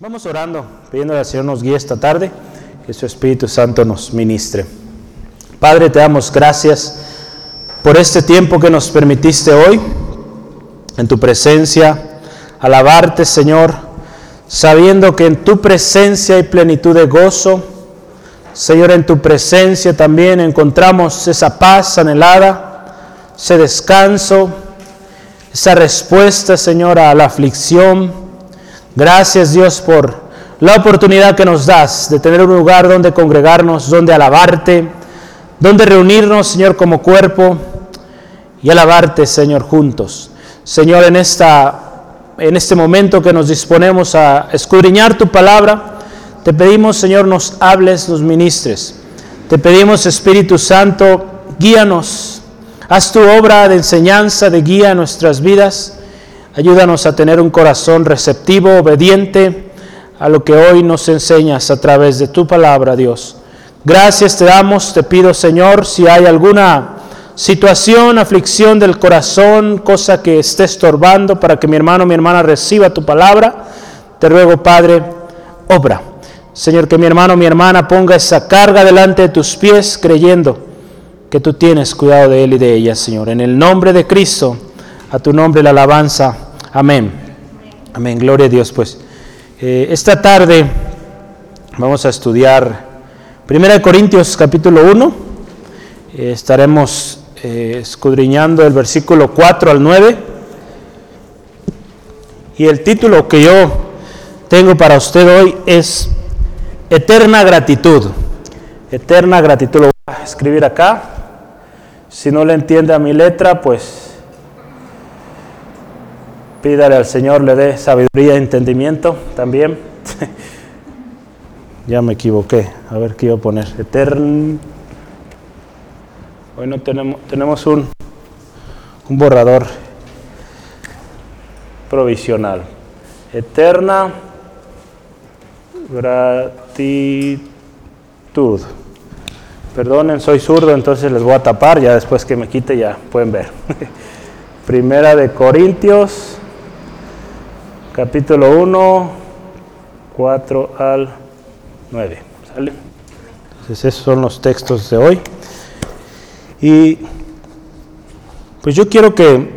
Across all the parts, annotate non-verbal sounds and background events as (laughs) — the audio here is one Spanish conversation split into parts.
Vamos orando, pidiendo al Señor nos guíe esta tarde, que su Espíritu Santo nos ministre. Padre, te damos gracias por este tiempo que nos permitiste hoy en tu presencia, alabarte, Señor, sabiendo que en tu presencia hay plenitud de gozo. Señor, en tu presencia también encontramos esa paz anhelada, ese descanso, esa respuesta, Señor, a la aflicción Gracias Dios por la oportunidad que nos das de tener un lugar donde congregarnos, donde alabarte, donde reunirnos, Señor, como cuerpo y alabarte, Señor, juntos. Señor, en, esta, en este momento que nos disponemos a escudriñar tu palabra, te pedimos, Señor, nos hables, nos ministres. Te pedimos, Espíritu Santo, guíanos. Haz tu obra de enseñanza, de guía en nuestras vidas. Ayúdanos a tener un corazón receptivo, obediente a lo que hoy nos enseñas a través de tu palabra, Dios. Gracias te damos, te pido, Señor, si hay alguna situación, aflicción del corazón, cosa que esté estorbando para que mi hermano, mi hermana reciba tu palabra, te ruego, Padre, obra. Señor, que mi hermano, mi hermana ponga esa carga delante de tus pies, creyendo que tú tienes cuidado de él y de ella, Señor. En el nombre de Cristo, a tu nombre la alabanza Amén. Amén. Gloria a Dios. Pues eh, esta tarde vamos a estudiar 1 Corintios capítulo 1. Eh, estaremos eh, escudriñando el versículo 4 al 9. Y el título que yo tengo para usted hoy es Eterna gratitud. Eterna gratitud. Lo voy a escribir acá. Si no le entiende a mi letra, pues Pídale al Señor, le dé sabiduría y entendimiento también. (laughs) ya me equivoqué. A ver qué iba a poner. Eterno. Hoy no tenemos, tenemos un, un borrador provisional. Eterna gratitud. Perdonen, soy zurdo, entonces les voy a tapar, ya después que me quite ya pueden ver. (laughs) Primera de Corintios capítulo 1, 4 al 9. ¿Sale? Entonces esos son los textos de hoy. Y pues yo quiero que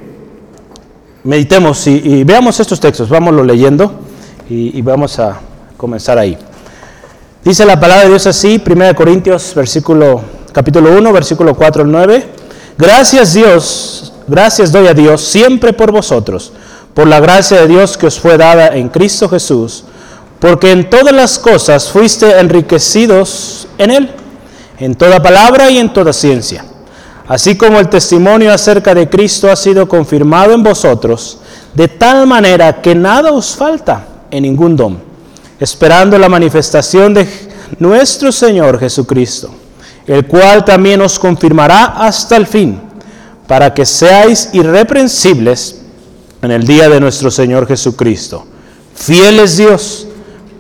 meditemos y, veamos estos textos, vámonos leyendo y, y, vamos a comenzar ahí. Dice la palabra de Dios así, 1 Corintios, versículo, capítulo 1, versículo 4 al 9. Gracias Dios, gracias doy a Dios siempre por vosotros por la gracia de Dios que os fue dada en Cristo Jesús, porque en todas las cosas fuiste enriquecidos en Él, en toda palabra y en toda ciencia. Así como el testimonio acerca de Cristo ha sido confirmado en vosotros, de tal manera que nada os falta en ningún don, esperando la manifestación de nuestro Señor Jesucristo, el cual también os confirmará hasta el fin, para que seáis irreprensibles en el día de nuestro Señor Jesucristo. Fiel es Dios,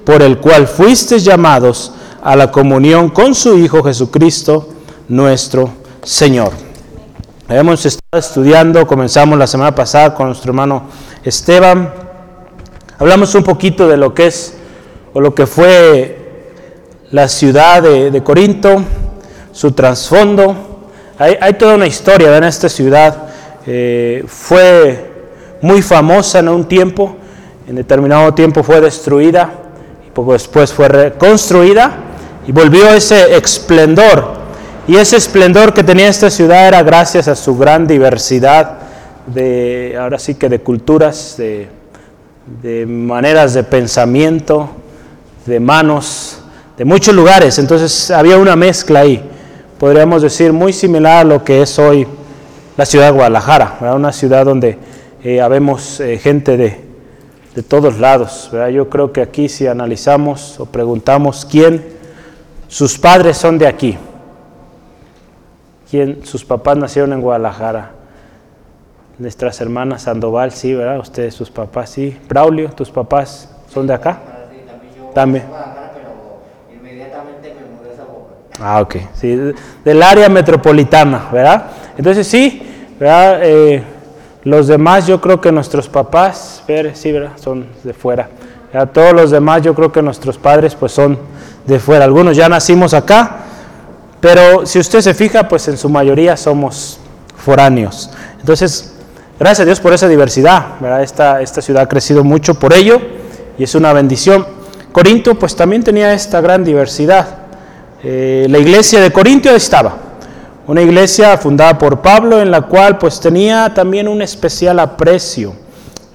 por el cual fuisteis llamados a la comunión con su Hijo Jesucristo, nuestro Señor. Hemos estado estudiando, comenzamos la semana pasada con nuestro hermano Esteban. Hablamos un poquito de lo que es o lo que fue la ciudad de, Corinto, su trasfondo. Hay, toda una historia en esta ciudad. Eh, fue muy famosa en un tiempo, en determinado tiempo fue destruida y poco después fue reconstruida y volvió ese esplendor. Y ese esplendor que tenía esta ciudad era gracias a su gran diversidad de, ahora sí que de culturas, de, de maneras de pensamiento, de manos, de muchos lugares. Entonces había una mezcla ahí, podríamos decir, muy similar a lo que es hoy la ciudad de Guadalajara, una ciudad donde eh, habemos eh, gente de, de, todos lados. Yo creo que aquí si analizamos o preguntamos quién, sus padres son de aquí, quién, sus papás nacieron en Guadalajara, nuestras hermanas Sandoval, sí, ¿verdad? Ustedes, sus papás, sí. Braulio, tus papás son de acá. también. Ah, ok, sí, del área metropolitana, ¿verdad? Entonces sí, ¿verdad? Eh, los demás, yo creo que nuestros papás, son de fuera. A todos los demás yo creo que nuestros padres pues son de fuera. Algunos ya nacimos acá, pero si usted se fija, pues en su mayoría somos foráneos. Entonces, gracias a Dios por esa diversidad. ¿verdad? Esta, esta ciudad ha crecido mucho por ello y es una bendición. Corinto pues también tenía esta gran diversidad. Eh, la iglesia de Corinto estaba, una iglesia fundada por Pablo en la cual pues tenía también un especial aprecio.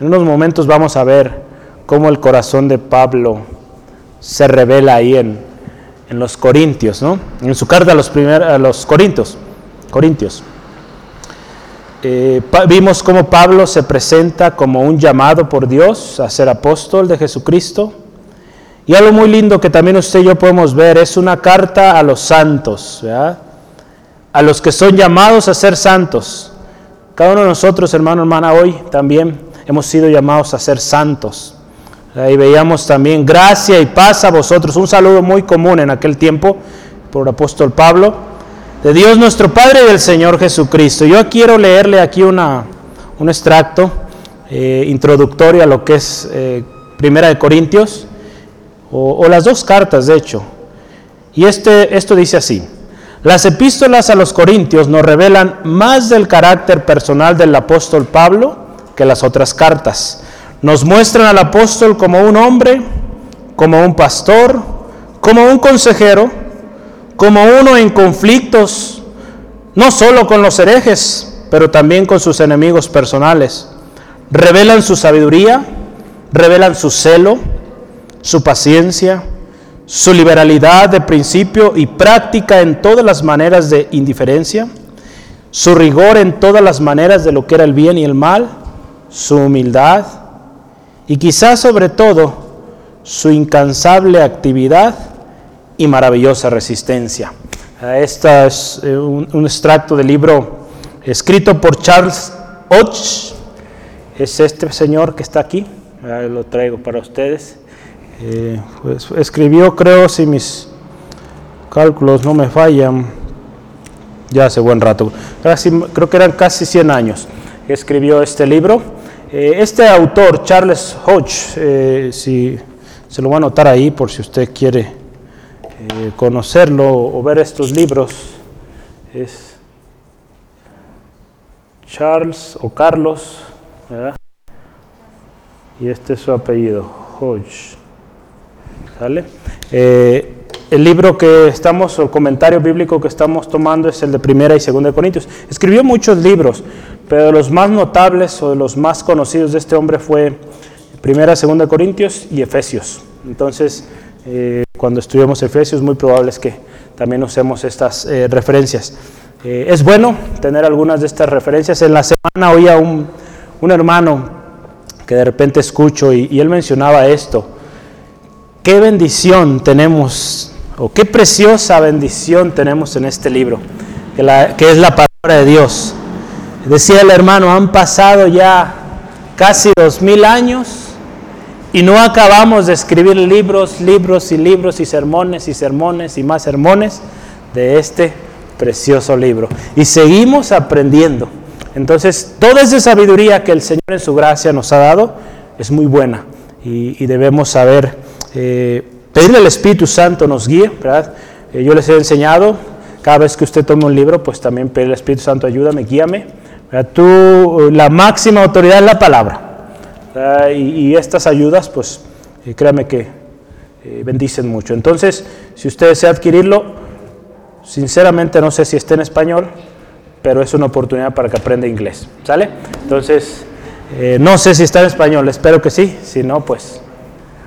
En unos momentos vamos a ver cómo el corazón de Pablo se revela ahí en, en los Corintios, ¿no? En su carta a los, primer, a los Corintios. Corintios. Eh, vimos cómo Pablo se presenta como un llamado por Dios a ser apóstol de Jesucristo. Y algo muy lindo que también usted y yo podemos ver es una carta a los santos, a los que son llamados a ser santos. Cada uno de nosotros, hermano, hermana, hoy también hemos sido llamados a ser santos. Ahí veíamos también gracia y paz a vosotros. Un saludo muy común en aquel tiempo por el apóstol Pablo. De Dios nuestro Padre y del Señor Jesucristo. Yo quiero leerle aquí una, un extracto eh, introductorio a lo que es eh, Primera de Corintios, o, o, las dos cartas de hecho. Y este, esto dice así. Las epístolas a los Corintios nos revelan más del carácter personal del apóstol Pablo que las otras cartas. Nos muestran al apóstol como un hombre, como un pastor, como un consejero, como uno en conflictos, no solo con los herejes, pero también con sus enemigos personales. Revelan su sabiduría, revelan su celo, su paciencia, su liberalidad de principio y práctica en todas las maneras de indiferencia, su rigor en todas las maneras de lo que era el bien y el mal, su humildad y quizás sobre todo su incansable actividad y maravillosa resistencia. Este es eh, un, extracto del libro escrito por Charles Hodge. Es este señor que está aquí. lo traigo para ustedes. Eh, pues, escribió, creo, si mis cálculos no me fallan, ya hace buen rato, casi, creo que eran casi 100 años que escribió este libro. Eh, este autor, Charles Hodge, si se lo voy a anotar ahí por si usted quiere eh, conocerlo o ver estos libros es Charles o Carlos, y este es su apellido, Hodge. ¿Sale? Eh, el libro que estamos, o el comentario bíblico que estamos tomando es el de Primera y Segunda de Corintios. Escribió muchos libros, pero los más notables o de los más conocidos de este hombre fue Primera, Segunda de Corintios y Efesios. Entonces, eh, cuando estudiamos Efesios, muy probable es que también usemos estas eh, referencias. Es bueno tener algunas de estas referencias. En la semana oía un, un hermano que de repente escucho y, él mencionaba esto. Qué bendición tenemos, o qué preciosa bendición tenemos en este libro, que, es la palabra de Dios. Decía el hermano, han pasado ya casi dos mil años y no acabamos de escribir libros, libros y libros y sermones y sermones y más sermones de este precioso libro. Y seguimos aprendiendo. Entonces, toda esa sabiduría que el Señor en su gracia nos ha dado es muy buena y, debemos saber eh, pedirle al Espíritu Santo nos guíe, ¿verdad? Eh, yo les he enseñado, cada vez que usted tome un libro, pues también pedirle al Espíritu Santo, ayúdame, guíame. Tú, la máxima autoridad es la palabra. Y, estas ayudas, pues eh, créame que eh, bendicen mucho. Entonces, si usted desea adquirirlo, sinceramente no sé si está en español, pero es una oportunidad para que aprenda inglés. ¿Sale? Entonces, eh, no sé si está en español, espero que sí. Si no, pues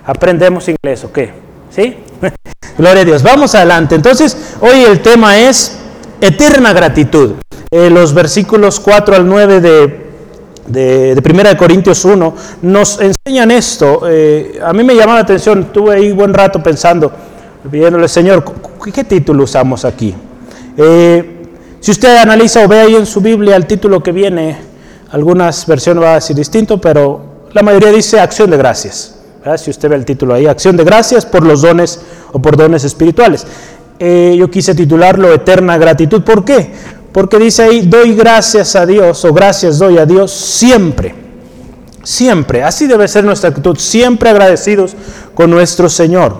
aprendemos inglés, ¿o qué? ¿Sí? (laughs) Gloria a Dios. Vamos adelante. Entonces, hoy el tema es eterna gratitud. los versículos 4 al 9 de de, Primera de Corintios 1, nos enseñan esto. Eh, a mí me llama la atención, tuve ahí buen rato pensando, pidiéndole, Señor, ¿qué título usamos aquí? Eh, si usted analiza o ve ahí en su Biblia el título que viene, algunas versiones van a decir distinto, pero la mayoría dice acción de gracias. Si usted ve el título ahí, acción de gracias por los dones o por dones espirituales. Eh, yo quise titularlo Eterna Gratitud. ¿Por qué? Porque dice ahí, doy gracias a Dios o gracias doy a Dios siempre. Siempre, así debe ser nuestra actitud, siempre agradecidos con nuestro Señor.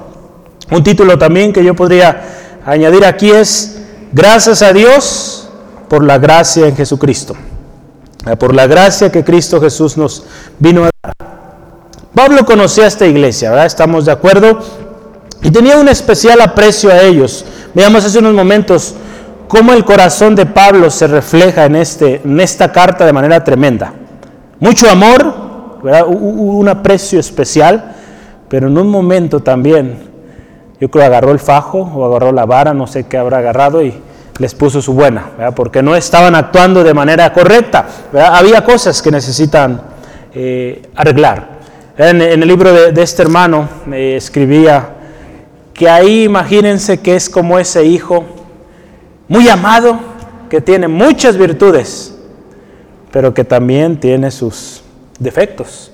Un título también que yo podría añadir aquí es, gracias a Dios por la gracia en Jesucristo, por la gracia que Cristo Jesús nos vino a. Pablo conocía esta iglesia, ¿verdad? Estamos de acuerdo. Y tenía un especial aprecio a ellos. Veamos hace unos momentos cómo el corazón de Pablo se refleja en, este, en esta carta de manera tremenda. Mucho amor, un aprecio especial, pero en un momento también, yo creo agarró el fajo o agarró la vara, no sé qué habrá agarrado y les puso su buena, porque no estaban actuando de manera correcta. Había cosas que necesitan eh, arreglar. En, el libro de, este hermano me escribía que ahí imagínense que es como ese hijo muy amado, que tiene muchas virtudes, pero que también tiene sus defectos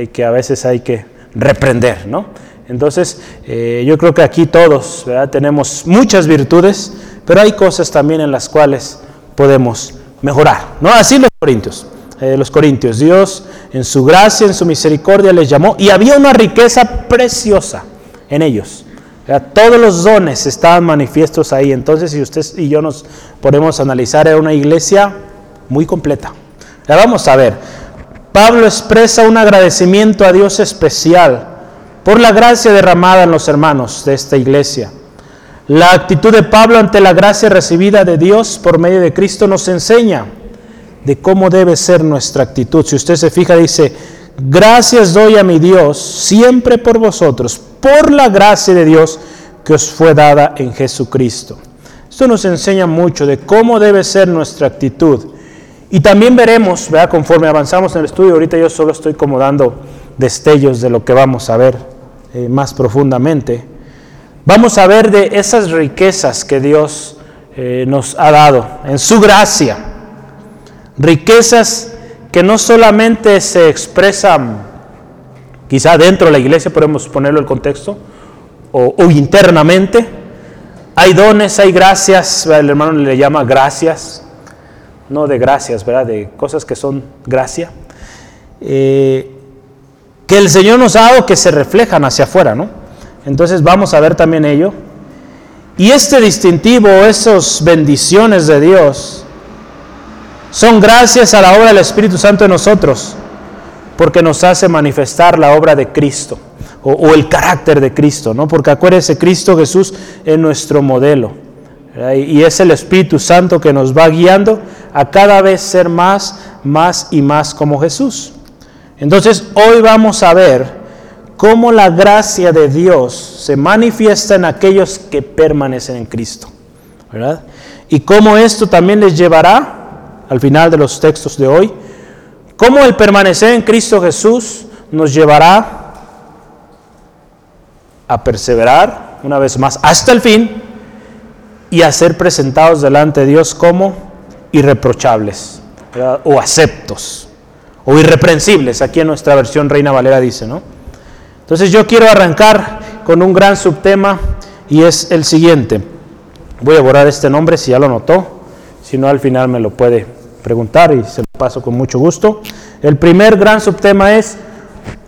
y que a veces hay que reprender, ¿no? Entonces, eh, yo creo que aquí todos tenemos muchas virtudes, pero hay cosas también en las cuales podemos mejorar, ¿no? Así los corintios. Eh, los corintios. Dios en su gracia, en su misericordia les llamó y había una riqueza preciosa en ellos. todos los dones estaban manifiestos ahí. Entonces, si usted y yo nos ponemos a analizar, era una iglesia muy completa. vamos a ver. Pablo expresa un agradecimiento a Dios especial por la gracia derramada en los hermanos de esta iglesia. La actitud de Pablo ante la gracia recibida de Dios por medio de Cristo nos enseña de cómo debe ser nuestra actitud. Si usted se fija, dice, gracias doy a mi Dios siempre por vosotros, por la gracia de Dios que os fue dada en Jesucristo. Esto nos enseña mucho de cómo debe ser nuestra actitud. Y también veremos, ¿verdad? conforme avanzamos en el estudio, ahorita yo solo estoy como dando destellos de lo que vamos a ver eh, más profundamente. Vamos a ver de esas riquezas que Dios eh, nos ha dado en su gracia riquezas que no solamente se expresan quizá dentro de la iglesia, podemos ponerlo en contexto, o, internamente. Hay dones, hay gracias, el hermano le llama gracias, no de gracias, ¿verdad? De cosas que son gracia. Eh, que el Señor nos ha dado que se reflejan hacia afuera, ¿no? Entonces vamos a ver también ello. Y este distintivo, esas bendiciones de Dios, son gracias a la obra del Espíritu Santo en nosotros, porque nos hace manifestar la obra de Cristo o, el carácter de Cristo, ¿no? Porque acuérdese, Cristo Jesús es nuestro modelo. Y es el Espíritu Santo que nos va guiando a cada vez ser más, más y más como Jesús. Entonces, hoy vamos a ver cómo la gracia de Dios se manifiesta en aquellos que permanecen en Cristo. ¿verdad? Y cómo esto también les llevará al final de los textos de hoy, cómo el permanecer en Cristo Jesús nos llevará a perseverar una vez más hasta el fin y a ser presentados delante de Dios como irreprochables o aceptos o irreprensibles. Aquí en nuestra versión Reina Valera dice, ¿no? Entonces yo quiero arrancar con un gran subtema y es el siguiente. Voy a borrar este nombre si ya lo notó, si no al final me lo puede preguntar y se lo paso con mucho gusto. El primer gran subtema es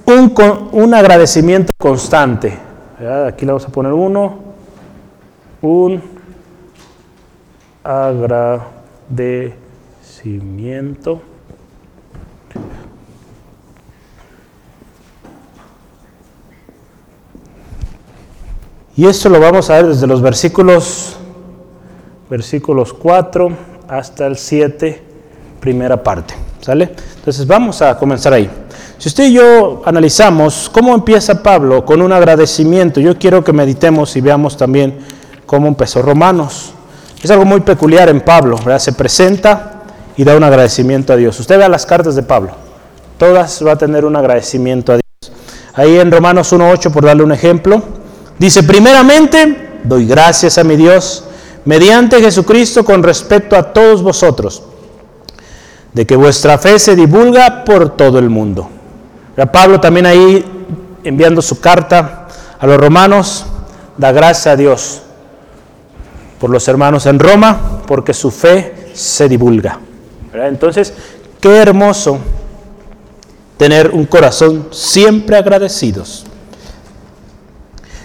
un, un agradecimiento constante. Aquí le vamos a poner uno. Un agradecimiento. Y esto lo vamos a ver desde los versículos, versículos 4 hasta el 7 primera parte. ¿Sale? Entonces vamos a comenzar ahí. Si usted y yo analizamos cómo empieza Pablo con un agradecimiento, yo quiero que meditemos y veamos también cómo empezó Romanos. Es algo muy peculiar en Pablo, ¿verdad? Se presenta y da un agradecimiento a Dios. Usted vea las cartas de Pablo, todas va a tener un agradecimiento a Dios. Ahí en Romanos 1.8, por darle un ejemplo, dice, primeramente, doy gracias a mi Dios mediante Jesucristo con respecto a todos vosotros de que vuestra fe se divulga por todo el mundo. Pablo también ahí, enviando su carta a los romanos, da gracias a Dios por los hermanos en Roma, porque su fe se divulga. Entonces, qué hermoso tener un corazón siempre agradecidos.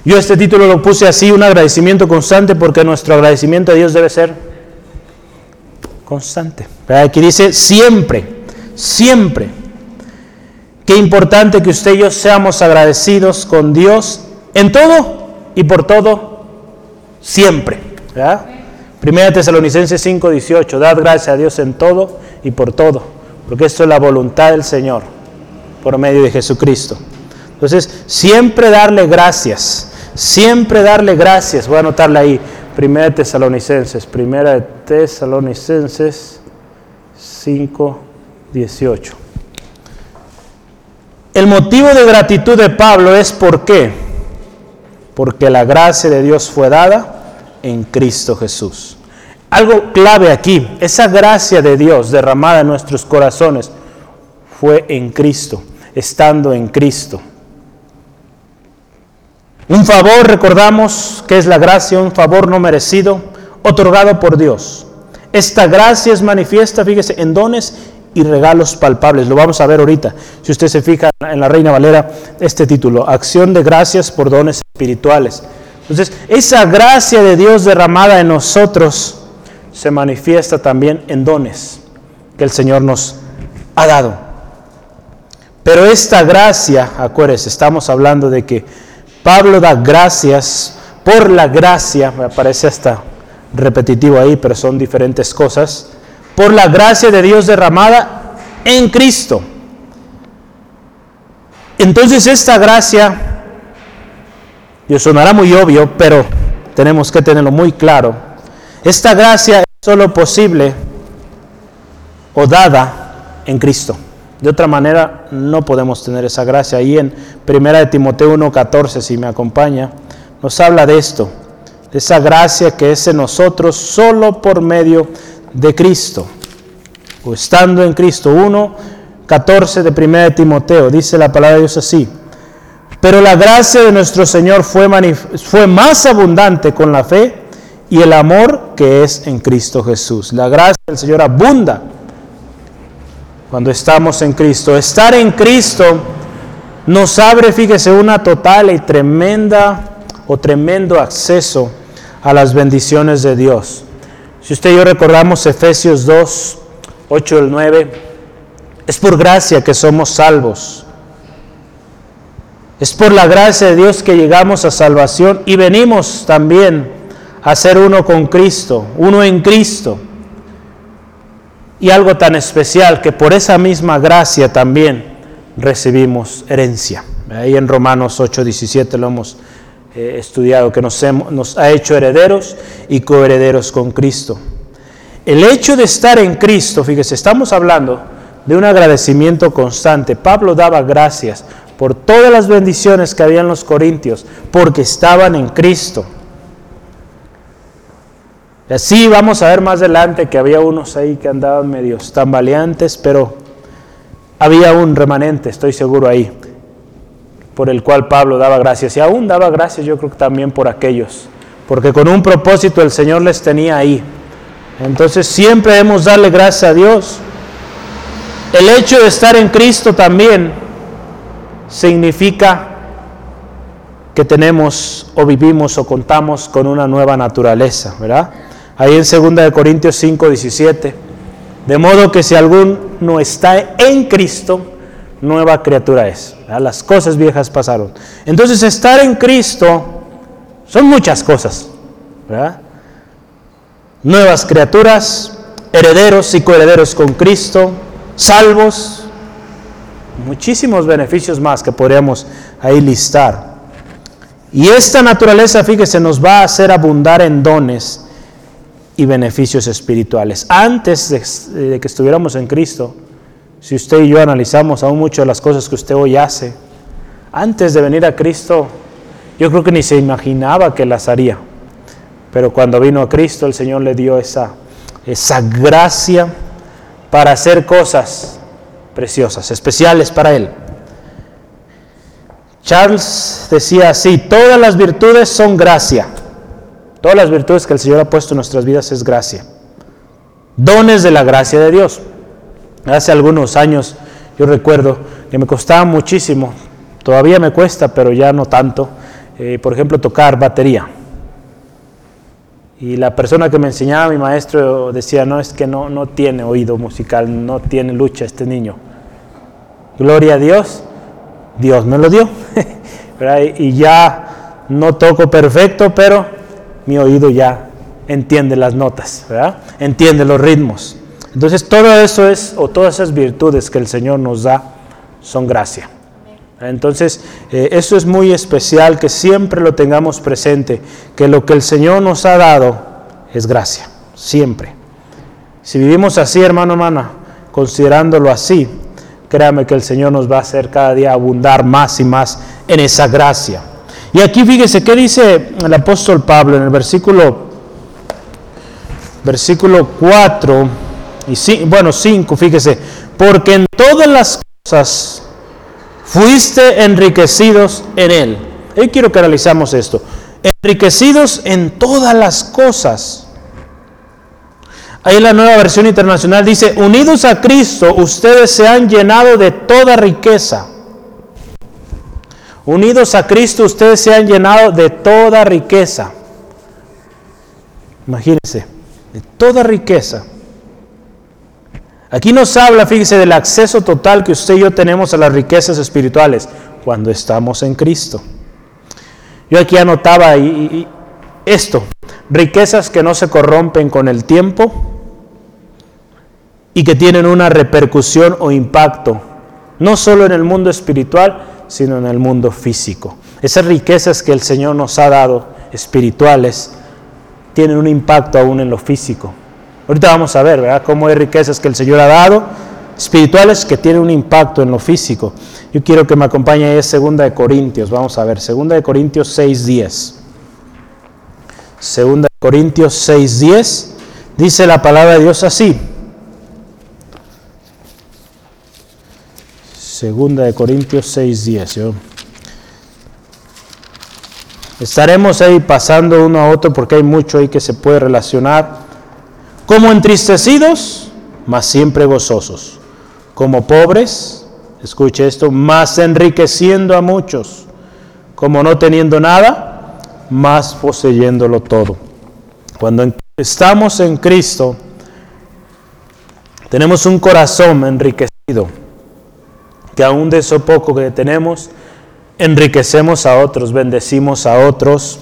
Yo este título lo puse así, un agradecimiento constante, porque nuestro agradecimiento a Dios debe ser constante. Aquí dice siempre, siempre. Qué importante que usted y yo seamos agradecidos con Dios en todo y por todo, siempre. Primera Tesalonicenses 5, 18, dad gracias a Dios en todo y por todo, porque esto es la voluntad del Señor por medio de Jesucristo. Entonces, siempre darle gracias, siempre darle gracias. Voy a anotarla ahí, Primera de Tesalonicenses, Primera de Tesalonicenses 5, 18. El motivo de gratitud de Pablo es ¿por? Porque la gracia de Dios fue dada en Cristo Jesús. Algo clave aquí, esa gracia de Dios derramada en nuestros corazones fue en Cristo estando en Cristo. Un favor, recordamos que es la gracia, un favor no merecido, otorgado por Dios. Esta gracia es manifiesta, fíjese, en dones y regalos palpables. Lo vamos a ver ahorita. Si usted se fija en la Reina Valera, este título, Acción de gracias por dones espirituales. Entonces, esa gracia de Dios derramada en nosotros se manifiesta también en dones que el Señor nos ha dado. Pero esta gracia, acuérdense, estamos hablando de que Pablo da gracias por la gracia, me parece hasta repetitivo ahí, pero son diferentes cosas, por la gracia de Dios derramada en Cristo. Entonces esta gracia, y sonará muy obvio, pero tenemos que tenerlo muy claro, esta gracia es solo posible o dada en Cristo. De otra manera no podemos tener esa gracia. Ahí en 1 de Timoteo 1:14, si me acompaña, nos habla de esto, de esa gracia que es en nosotros solo por medio de Cristo. O estando en Cristo 1:14 de 1 de Timoteo, dice la palabra de Dios así. Pero la gracia de nuestro Señor fue, fue más abundante con la fe y el amor que es en Cristo Jesús. La gracia del Señor abunda cuando estamos en Cristo. Estar en Cristo nos abre, fíjese, una total y tremenda o tremendo acceso a las bendiciones de Dios. Si usted y yo recordamos Efesios 2, 8 al 9, es por gracia que somos salvos. Es por la gracia de Dios que llegamos a salvación y venimos también a ser uno con Cristo, uno en Cristo y algo tan especial que por esa misma gracia también recibimos herencia. Ahí en Romanos 8:17 lo hemos eh, estudiado, que nos, nos ha hecho herederos y coherederos con Cristo. El hecho de estar en Cristo, fíjese, estamos hablando de un agradecimiento constante. Pablo daba gracias por todas las bendiciones que había en los Corintios, porque estaban en Cristo. Y así vamos a ver más adelante que había unos ahí que andaban medios tambaleantes, pero había un remanente, estoy seguro ahí, por el cual Pablo daba gracias. Y aún daba gracias yo creo que también por aquellos, porque con un propósito el Señor les tenía ahí. Entonces siempre debemos darle gracias a Dios. El hecho de estar en Cristo también significa que tenemos o vivimos o contamos con una nueva naturaleza, ¿verdad? Ahí en 2 Corintios 5, 17. De modo que si alguno está en Cristo, nueva criatura es. Las cosas viejas pasaron. Entonces estar en Cristo son muchas cosas. Nuevas criaturas, herederos y coherederos con Cristo, salvos, muchísimos beneficios más que podríamos ahí listar. Y esta naturaleza, fíjese, nos va a hacer abundar en dones y beneficios espirituales. Antes de, que estuviéramos en Cristo, si usted y yo analizamos aún mucho de las cosas que usted hoy hace, antes de venir a Cristo, yo creo que ni se imaginaba que las haría. Pero cuando vino a Cristo, el Señor le dio esa, esa gracia para hacer cosas preciosas, especiales para Él. Charles decía así, todas las virtudes son gracia Todas las virtudes que el Señor ha puesto en nuestras vidas es gracia. Dones de la gracia de Dios. Hace algunos años yo recuerdo que me costaba muchísimo, todavía me cuesta, pero ya no tanto, eh, por ejemplo, tocar batería. Y la persona que me enseñaba, mi maestro, decía, no, es que no, no tiene oído musical, no tiene lucha este niño. Gloria a Dios, Dios me lo dio. (laughs) y ya no toco perfecto, pero mi oído ya entiende las notas, ¿verdad? entiende los ritmos. Entonces todo eso es, o todas esas virtudes que el Señor nos da, son gracia. Entonces, eh, eso es muy especial que siempre lo tengamos presente, que lo que el Señor nos ha dado es gracia, siempre. Si vivimos así, hermano, hermana, considerándolo así, créame que el Señor nos va a hacer cada día abundar más y más en esa gracia. Y aquí fíjese, ¿qué dice el apóstol Pablo en el versículo, versículo 4 y bueno, 5, fíjese, porque en todas las cosas fuiste enriquecidos en Él. Yo quiero que analizamos esto. Enriquecidos en todas las cosas. Ahí la nueva versión internacional dice, unidos a Cristo, ustedes se han llenado de toda riqueza. Unidos a Cristo, ustedes se han llenado de toda riqueza. Imagínense, de toda riqueza. Aquí nos habla, fíjese, del acceso total que usted y yo tenemos a las riquezas espirituales cuando estamos en Cristo. Yo aquí anotaba esto, riquezas que no se corrompen con el tiempo y que tienen una repercusión o impacto, no solo en el mundo espiritual, sino en el mundo físico. Esas riquezas que el Señor nos ha dado, espirituales, tienen un impacto aún en lo físico. Ahorita vamos a ver, ¿verdad? Cómo hay riquezas que el Señor ha dado, espirituales, que tienen un impacto en lo físico. Yo quiero que me acompañe Segunda de Corintios. Vamos a ver, Segunda de Corintios 6.10. Segunda de Corintios 6.10. Dice la palabra de Dios así. Segunda de Corintios 6.10. Estaremos ahí pasando uno a otro porque hay mucho ahí que se puede relacionar como entristecidos, mas siempre gozosos, como pobres, escuche esto, más enriqueciendo a muchos, como no teniendo nada, más poseyéndolo todo. Cuando estamos en Cristo, tenemos un corazón enriquecido, que aún de eso poco que tenemos, enriquecemos a otros, bendecimos a otros,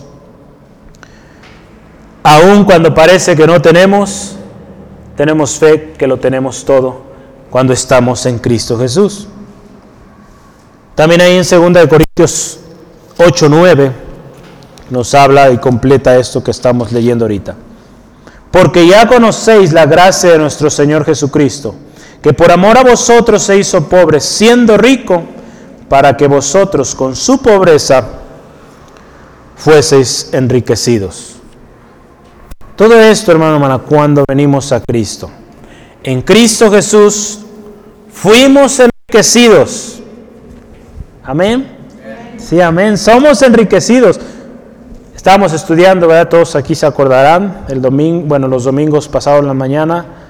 Aun cuando parece que no tenemos, tenemos fe que lo tenemos todo cuando estamos en Cristo Jesús. También ahí en 2 Corintios 8, 9 nos habla y completa esto que estamos leyendo ahorita. Porque ya conocéis la gracia de nuestro Señor Jesucristo, que por amor a vosotros se hizo pobre, siendo rico, para que vosotros con su pobreza fueseis enriquecidos. Todo esto, hermano, hermana, cuando venimos a Cristo. En Cristo Jesús fuimos enriquecidos. Amén. Sí, amén. Somos enriquecidos. Estábamos estudiando, ¿verdad? Todos aquí se acordarán, el domingo, bueno, los domingos pasados en la mañana.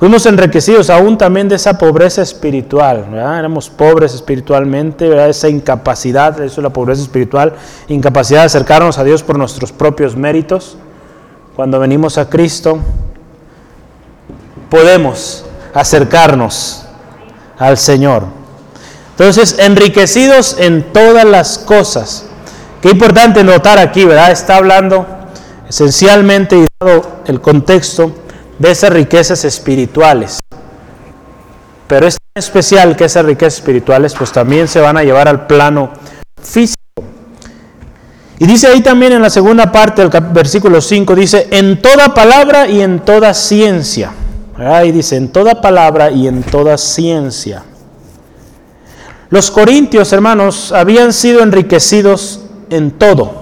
Fuimos enriquecidos aún también de esa pobreza espiritual, ¿verdad? Éramos pobres espiritualmente, ¿verdad? Esa incapacidad, eso es la pobreza espiritual, incapacidad de acercarnos a Dios por nuestros propios méritos cuando venimos a Cristo, podemos acercarnos al Señor. Entonces, enriquecidos en todas las cosas. Qué importante notar aquí, ¿verdad? Está hablando esencialmente y dado el contexto de esas riquezas espirituales. Pero es especial que esas riquezas espirituales pues también se van a llevar al plano físico. Y dice ahí también en la segunda parte del versículo 5, dice, en toda palabra y en toda ciencia. Ahí dice, en toda palabra y en toda ciencia. Los corintios, hermanos, habían sido enriquecidos en todo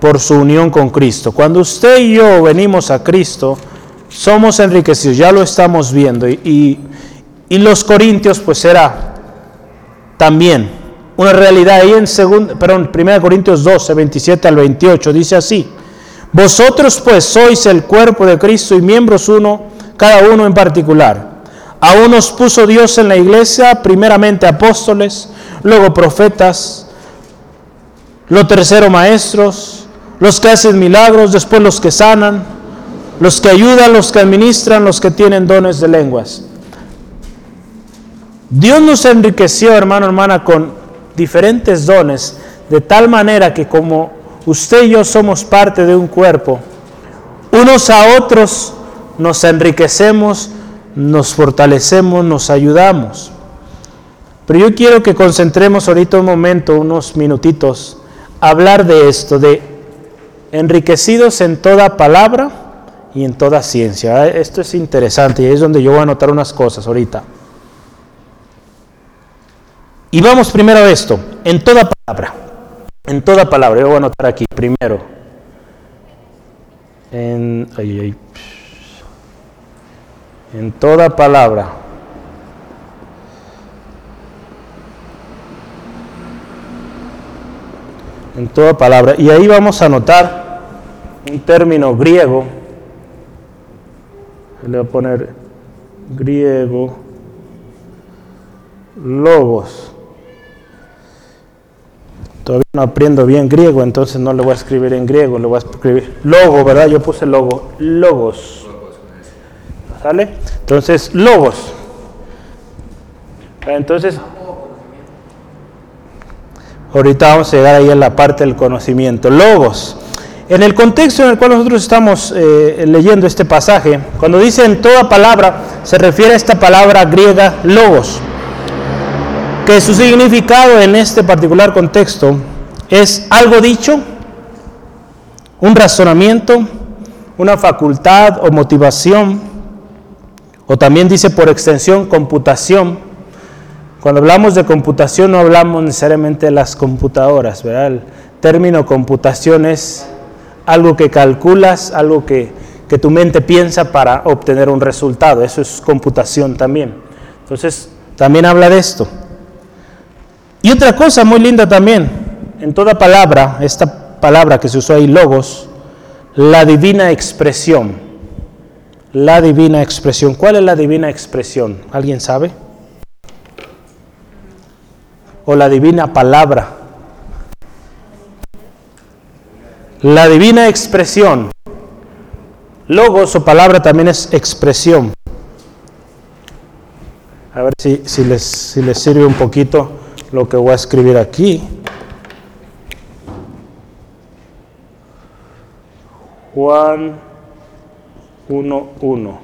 por su unión con Cristo. Cuando usted y yo venimos a Cristo, somos enriquecidos, ya lo estamos viendo. Y, y, los corintios, pues era también una realidad. Ahí en segundo, perdón, 1 Corintios 12, 27 al 28 dice así. Vosotros pues sois el cuerpo de Cristo y miembros uno, cada uno en particular. A unos puso Dios en la iglesia, primeramente apóstoles, luego profetas, lo tercero maestros, los que hacen milagros, después los que sanan, los que ayudan, los que administran, los que tienen dones de lenguas. Dios nos enriqueció, hermano, hermana, con diferentes dones, de tal manera que como usted y yo somos parte de un cuerpo, unos a otros nos enriquecemos, nos fortalecemos, nos ayudamos. Pero yo quiero que concentremos ahorita un momento, unos minutitos, hablar de esto, de enriquecidos en toda palabra y en toda ciencia. Esto es interesante y es donde yo voy a anotar unas cosas ahorita. Y vamos primero a esto, en toda palabra. En toda palabra, yo voy a anotar aquí primero. En, ay, en toda palabra. En toda palabra. Y ahí vamos a anotar un término griego. Le voy a poner griego. Logos. Todavía no aprendo bien griego, entonces no le voy a escribir en griego, le voy a escribir logo, ¿verdad? Yo puse logo, logos. ¿Sale? Entonces, logos. Entonces, ahorita vamos a llegar ahí a la parte del conocimiento. Logos. En el contexto en el cual nosotros estamos eh, leyendo este pasaje, cuando dice en toda palabra, se refiere a esta palabra griega logos, que su significado en este particular contexto es algo dicho, un razonamiento, una facultad o motivación, o también dice por extensión computación. Cuando hablamos de computación no hablamos necesariamente de las computadoras, ¿verdad? El término computación es algo que calculas, algo que, que tu mente piensa para obtener un resultado. Eso es computación también. Entonces, también habla de esto. Y otra cosa muy linda también, en toda palabra, esta palabra que se usó ahí, logos, la divina expresión. La divina expresión. ¿Cuál es la divina expresión? ¿Alguien sabe? O la divina palabra. La divina expresión. Logos o palabra también es expresión. A ver si, si, les, si les sirve un poquito lo que voy a escribir aquí. Juan 1.1.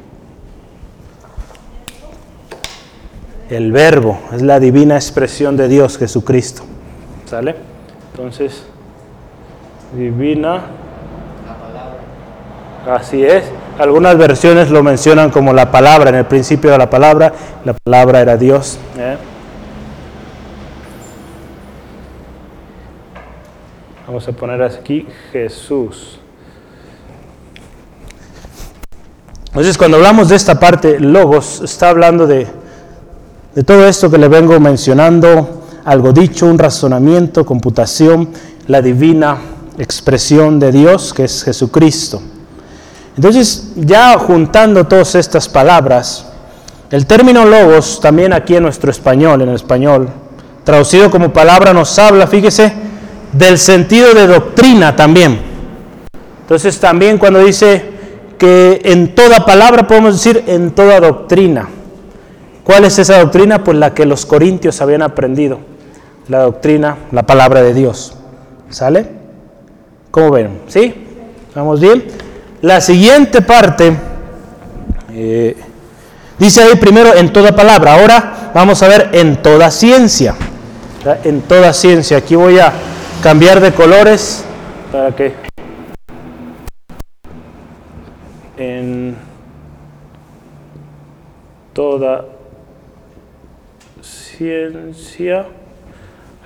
El verbo es la divina expresión de Dios, Jesucristo. ¿Sale? Entonces, divina. Así es. Algunas versiones lo mencionan como la palabra, en el principio de la palabra, la palabra era Dios. ¿eh? Vamos a poner aquí Jesús. Entonces, cuando hablamos de esta parte, logos, está hablando de, de todo esto que le vengo mencionando, algo dicho, un razonamiento, computación, la divina expresión de Dios, que es Jesucristo. Entonces, ya juntando todas estas palabras, el término logos, también aquí en nuestro español, en el español, traducido como palabra, nos habla, fíjese, del sentido de doctrina también. Entonces, también cuando dice que en toda palabra podemos decir en toda doctrina. ¿Cuál es esa doctrina? Pues la que los corintios habían aprendido. La doctrina, la palabra de Dios. ¿Sale? ¿Cómo ven? ¿Sí? ¿Vamos bien? La siguiente parte eh, dice ahí primero en toda palabra. Ahora vamos a ver en toda ciencia. En toda ciencia. Aquí voy a cambiar de colores para que en toda ciencia.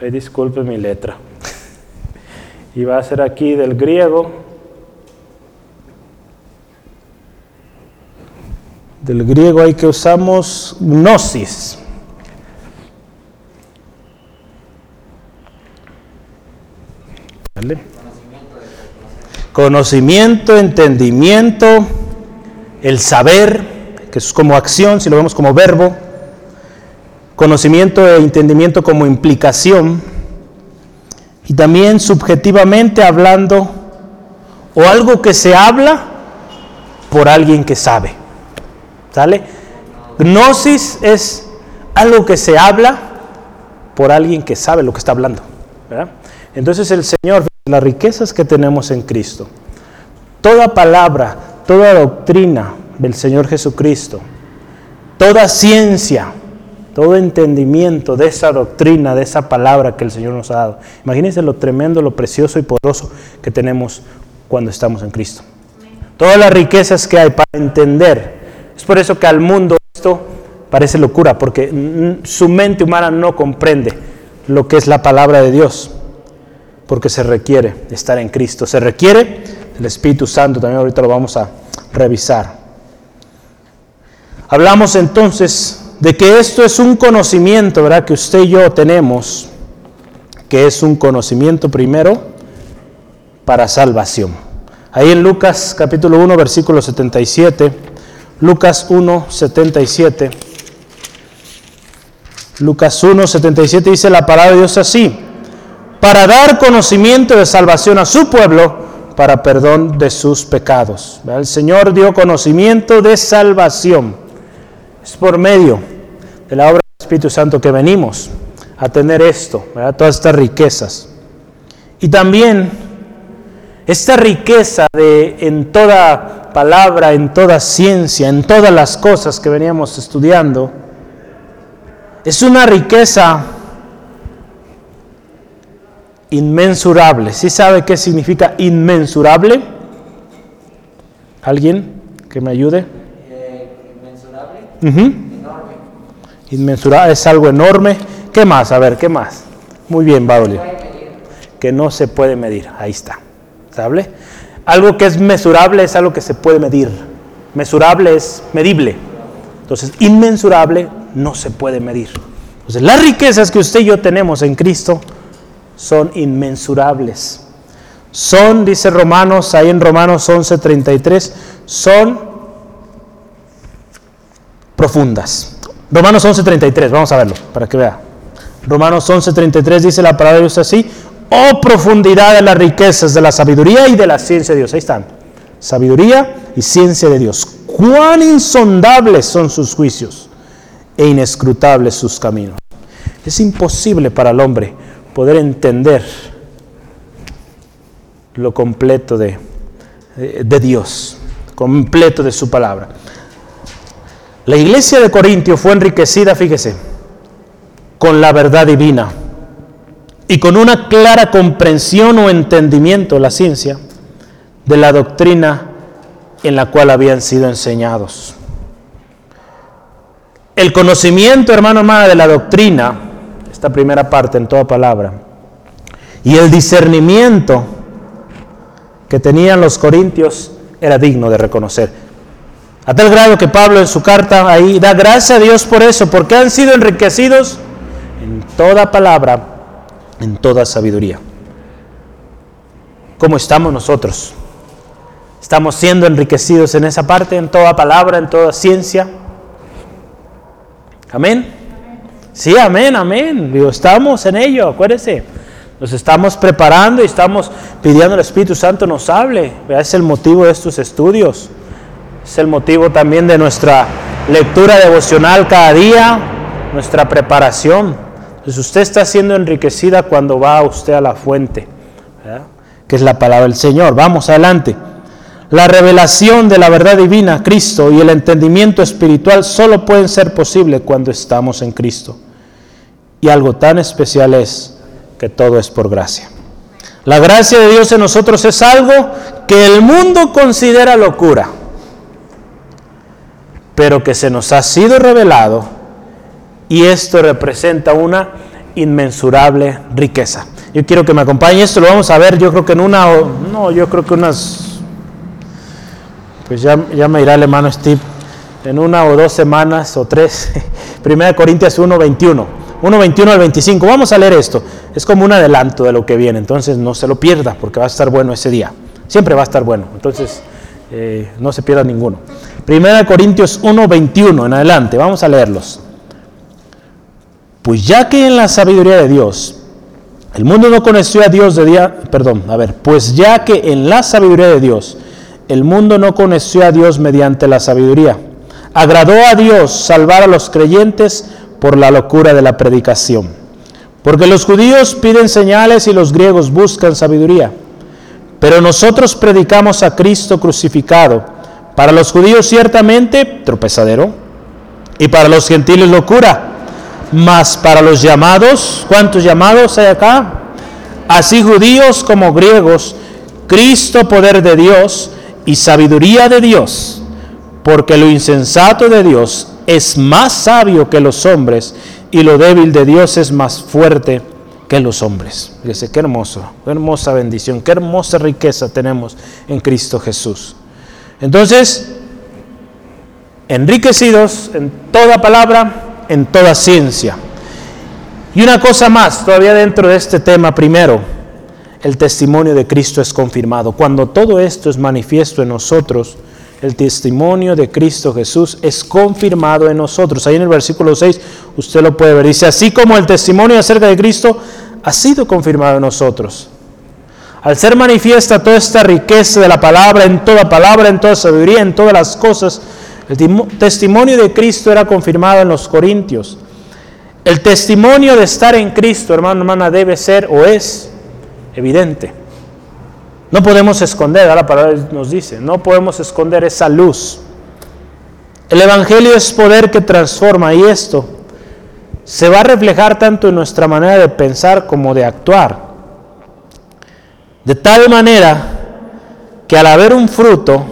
Ay, disculpe mi letra. Y va a ser aquí del griego. Del griego hay que usamos gnosis. ¿Vale? Conocimiento, entendimiento el saber, que es como acción, si lo vemos como verbo, conocimiento e entendimiento como implicación, y también subjetivamente hablando, o algo que se habla por alguien que sabe. ¿Sale? Gnosis es algo que se habla por alguien que sabe lo que está hablando. Entonces el Señor, las riquezas que tenemos en Cristo, toda palabra, toda doctrina del Señor Jesucristo, toda ciencia, todo entendimiento de esa doctrina, de esa palabra que el Señor nos ha dado. Imagínense lo tremendo, lo precioso y poderoso que tenemos cuando estamos en Cristo. Todas las riquezas que hay para entender. Es por eso que al mundo esto parece locura, porque su mente humana no comprende lo que es la palabra de Dios, porque se requiere estar en Cristo, se requiere el Espíritu Santo, también ahorita lo vamos a revisar. Hablamos entonces de que esto es un conocimiento, ¿verdad? Que usted y yo tenemos, que es un conocimiento primero para salvación. Ahí en Lucas capítulo 1, versículo 77, Lucas 1, 77. Lucas 1, 77 dice la palabra de Dios así, para dar conocimiento de salvación a su pueblo, para perdón de sus pecados. El Señor dio conocimiento de salvación. Es por medio de la obra del Espíritu Santo que venimos a tener esto, todas estas riquezas. Y también esta riqueza de en toda palabra, en toda ciencia, en todas las cosas que veníamos estudiando, es una riqueza inmensurable. ¿Sí sabe qué significa inmensurable? ¿Alguien que me ayude? Inmensurable. Es algo enorme. ¿Qué más? A ver, ¿qué más? Muy bien, Baudolio. Que no se puede medir. Ahí está. ¿Sabe? Algo que es mesurable es algo que se puede medir. Mesurable es medible. Entonces, inmensurable no se puede medir. Entonces, las riquezas que usted y yo tenemos en Cristo son inmensurables. Son, dice Romanos, ahí en Romanos 11:33, son profundas. Romanos 11:33, vamos a verlo para que vea. Romanos 11:33 dice la palabra de Dios así, oh profundidad de las riquezas de la sabiduría y de la ciencia de Dios. Ahí están. Sabiduría y ciencia de Dios. Cuán insondables son sus juicios e inescrutables sus caminos. Es imposible para el hombre poder entender lo completo de, de Dios, completo de su palabra. La iglesia de Corintio fue enriquecida, fíjese, con la verdad divina y con una clara comprensión o entendimiento, la ciencia, de la doctrina en la cual habían sido enseñados. El conocimiento, hermano, hermana, de la doctrina esta primera parte en toda palabra. Y el discernimiento que tenían los corintios era digno de reconocer. A tal grado que Pablo en su carta ahí da gracias a Dios por eso, porque han sido enriquecidos en toda palabra, en toda sabiduría. ¿Cómo estamos nosotros? ¿Estamos siendo enriquecidos en esa parte, en toda palabra, en toda ciencia? Amén. Sí, amén, amén. Digo, estamos en ello, acuérdese. Nos estamos preparando y estamos pidiendo al Espíritu Santo nos hable. Es el motivo de estos estudios. Es el motivo también de nuestra lectura devocional cada día, nuestra preparación. Entonces usted está siendo enriquecida cuando va usted a la fuente, que es la palabra del Señor. Vamos adelante. La revelación de la verdad divina, Cristo, y el entendimiento espiritual solo pueden ser posibles cuando estamos en Cristo. Y algo tan especial es que todo es por gracia. La gracia de Dios en nosotros es algo que el mundo considera locura, pero que se nos ha sido revelado y esto representa una inmensurable riqueza. Yo quiero que me acompañe, esto lo vamos a ver yo creo que en una, no, yo creo que unas pues ya, ya me irá el hermano Steve en una o dos semanas o tres. (laughs) Primera Corintios 1, 21. 1, 21 al 25. Vamos a leer esto. Es como un adelanto de lo que viene. Entonces no se lo pierda porque va a estar bueno ese día. Siempre va a estar bueno. Entonces eh, no se pierda ninguno. 1 Corintios 1, 21 en adelante. Vamos a leerlos. Pues ya que en la sabiduría de Dios, el mundo no conoció a Dios de día, perdón, a ver, pues ya que en la sabiduría de Dios, el mundo no conoció a Dios mediante la sabiduría, agradó a Dios salvar a los creyentes por la locura de la predicación. Porque los judíos piden señales y los griegos buscan sabiduría. Pero nosotros predicamos a Cristo crucificado. Para los judíos ciertamente tropezadero y para los gentiles locura. Mas para los llamados, ¿cuántos llamados hay acá? Así judíos como griegos, Cristo poder de Dios y sabiduría de Dios. Porque lo insensato de Dios es más sabio que los hombres y lo débil de Dios es más fuerte que los hombres. Fíjese, qué hermoso, qué hermosa bendición, qué hermosa riqueza tenemos en Cristo Jesús. Entonces, enriquecidos en toda palabra, en toda ciencia. Y una cosa más, todavía dentro de este tema, primero, el testimonio de Cristo es confirmado. Cuando todo esto es manifiesto en nosotros, el testimonio de Cristo Jesús es confirmado en nosotros. Ahí en el versículo 6 usted lo puede ver. Dice, así como el testimonio acerca de Cristo ha sido confirmado en nosotros. Al ser manifiesta toda esta riqueza de la palabra, en toda palabra, en toda sabiduría, en todas las cosas, el testimonio de Cristo era confirmado en los Corintios. El testimonio de estar en Cristo, hermano, hermana, debe ser o es evidente. No podemos esconder, la palabra nos dice, no podemos esconder esa luz. El Evangelio es poder que transforma y esto se va a reflejar tanto en nuestra manera de pensar como de actuar. De tal manera que al haber un fruto,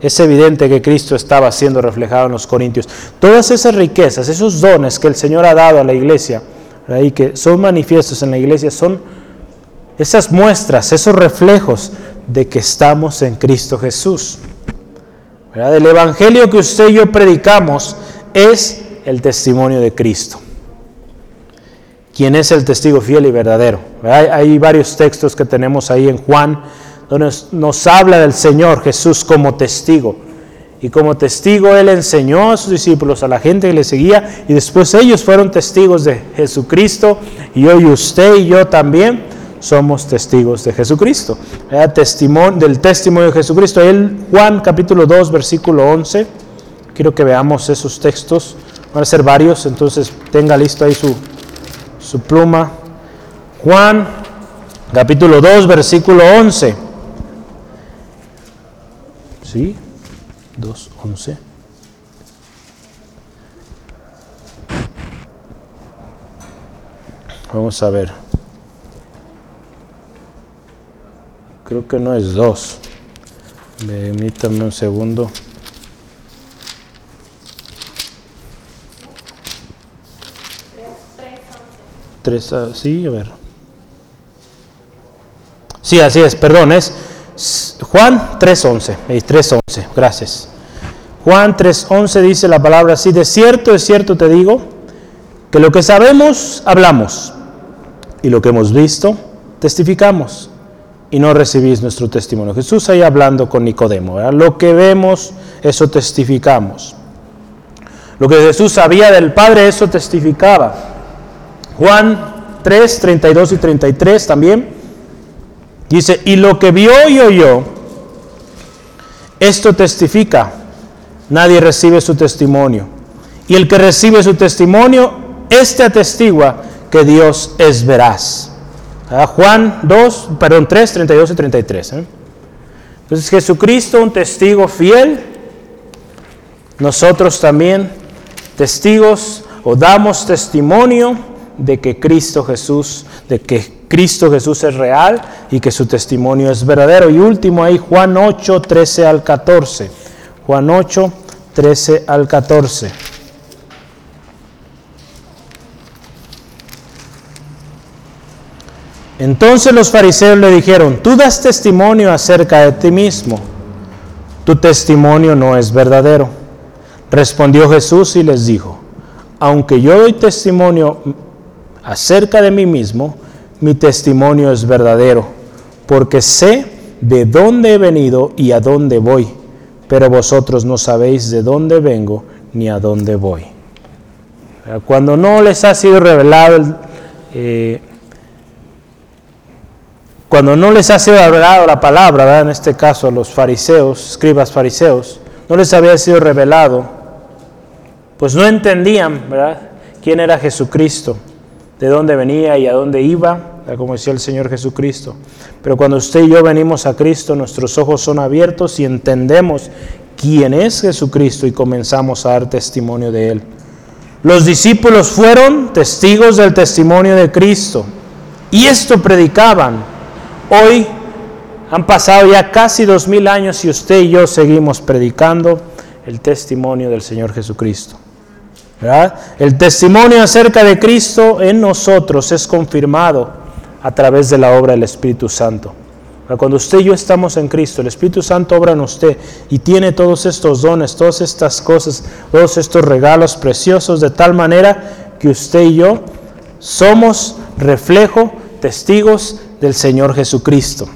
es evidente que Cristo estaba siendo reflejado en los Corintios. Todas esas riquezas, esos dones que el Señor ha dado a la iglesia, y que son manifiestos en la iglesia, son esas muestras, esos reflejos de que estamos en Cristo Jesús. El Evangelio que usted y yo predicamos es el testimonio de Cristo. ¿Quién es el testigo fiel y verdadero? Hay, varios textos que tenemos ahí en Juan donde nos habla del Señor Jesús como testigo. Y como testigo Él enseñó a sus discípulos, a la gente que le seguía, y después ellos fueron testigos de Jesucristo, y hoy usted y yo también somos testigos de Jesucristo. Testimonio, del testimonio de Jesucristo. El Juan capítulo 2, versículo 11. Quiero que veamos esos textos. Van a ser varios, entonces tenga listo ahí su, su pluma. Juan capítulo 2, versículo 11. ¿Sí? 2, 11. Vamos a ver. Creo que no es 2. Permítame un segundo. Tres, ah, sí, a ver. Sí, así es, perdón, es Juan 3.11, 3.11, gracias. Juan 3.11 dice la palabra así, de cierto, es cierto te digo, que lo que sabemos, hablamos, y lo que hemos visto, testificamos y no recibís nuestro testimonio. Jesús ahí hablando con Nicodemo, lo que vemos, eso testificamos. Lo que Jesús sabía del Padre, eso testificaba. Juan 3, 32 y 33 también. Dice, y lo que vio y oyó, esto testifica. Nadie recibe su testimonio. Y el que recibe su testimonio, este atestigua que Dios es veraz. Juan 2, perdón, 3, 32 y 33. ¿eh? Entonces Jesucristo, un testigo fiel, nosotros también testigos o damos testimonio de que Cristo Jesús, de que Cristo Jesús es real y que su testimonio es verdadero. Y último ahí, Juan 8, 13 al 14. Juan 8, 13 al 14. Entonces los fariseos le dijeron, tú das testimonio acerca de ti mismo, tu testimonio no es verdadero. Respondió Jesús y les dijo, aunque yo doy testimonio acerca de mí mismo, mi testimonio es verdadero, porque sé de dónde he venido y a dónde voy, pero vosotros no sabéis de dónde vengo ni a dónde voy. Cuando no les ha sido revelado, eh, cuando no les ha sido revelado la palabra, en este caso a los fariseos, escribas fariseos, no les había sido revelado, pues no entendían ¿verdad? quién era Jesucristo, de dónde venía y a dónde iba, como decía el Señor Jesucristo. Pero cuando usted y yo venimos a Cristo, nuestros ojos son abiertos y entendemos quién es Jesucristo y comenzamos a dar testimonio de Él. Los discípulos fueron testigos del testimonio de Cristo y esto predicaban. Hoy han pasado ya casi dos mil años y usted y yo seguimos predicando el testimonio del Señor Jesucristo. El testimonio acerca de Cristo en nosotros es confirmado a través de la obra del Espíritu Santo. Cuando usted y yo estamos en Cristo, el Espíritu Santo obra en usted y tiene todos estos dones, todas estas cosas, todos estos regalos preciosos de tal manera que usted y yo somos reflejo, testigos del Señor Jesucristo.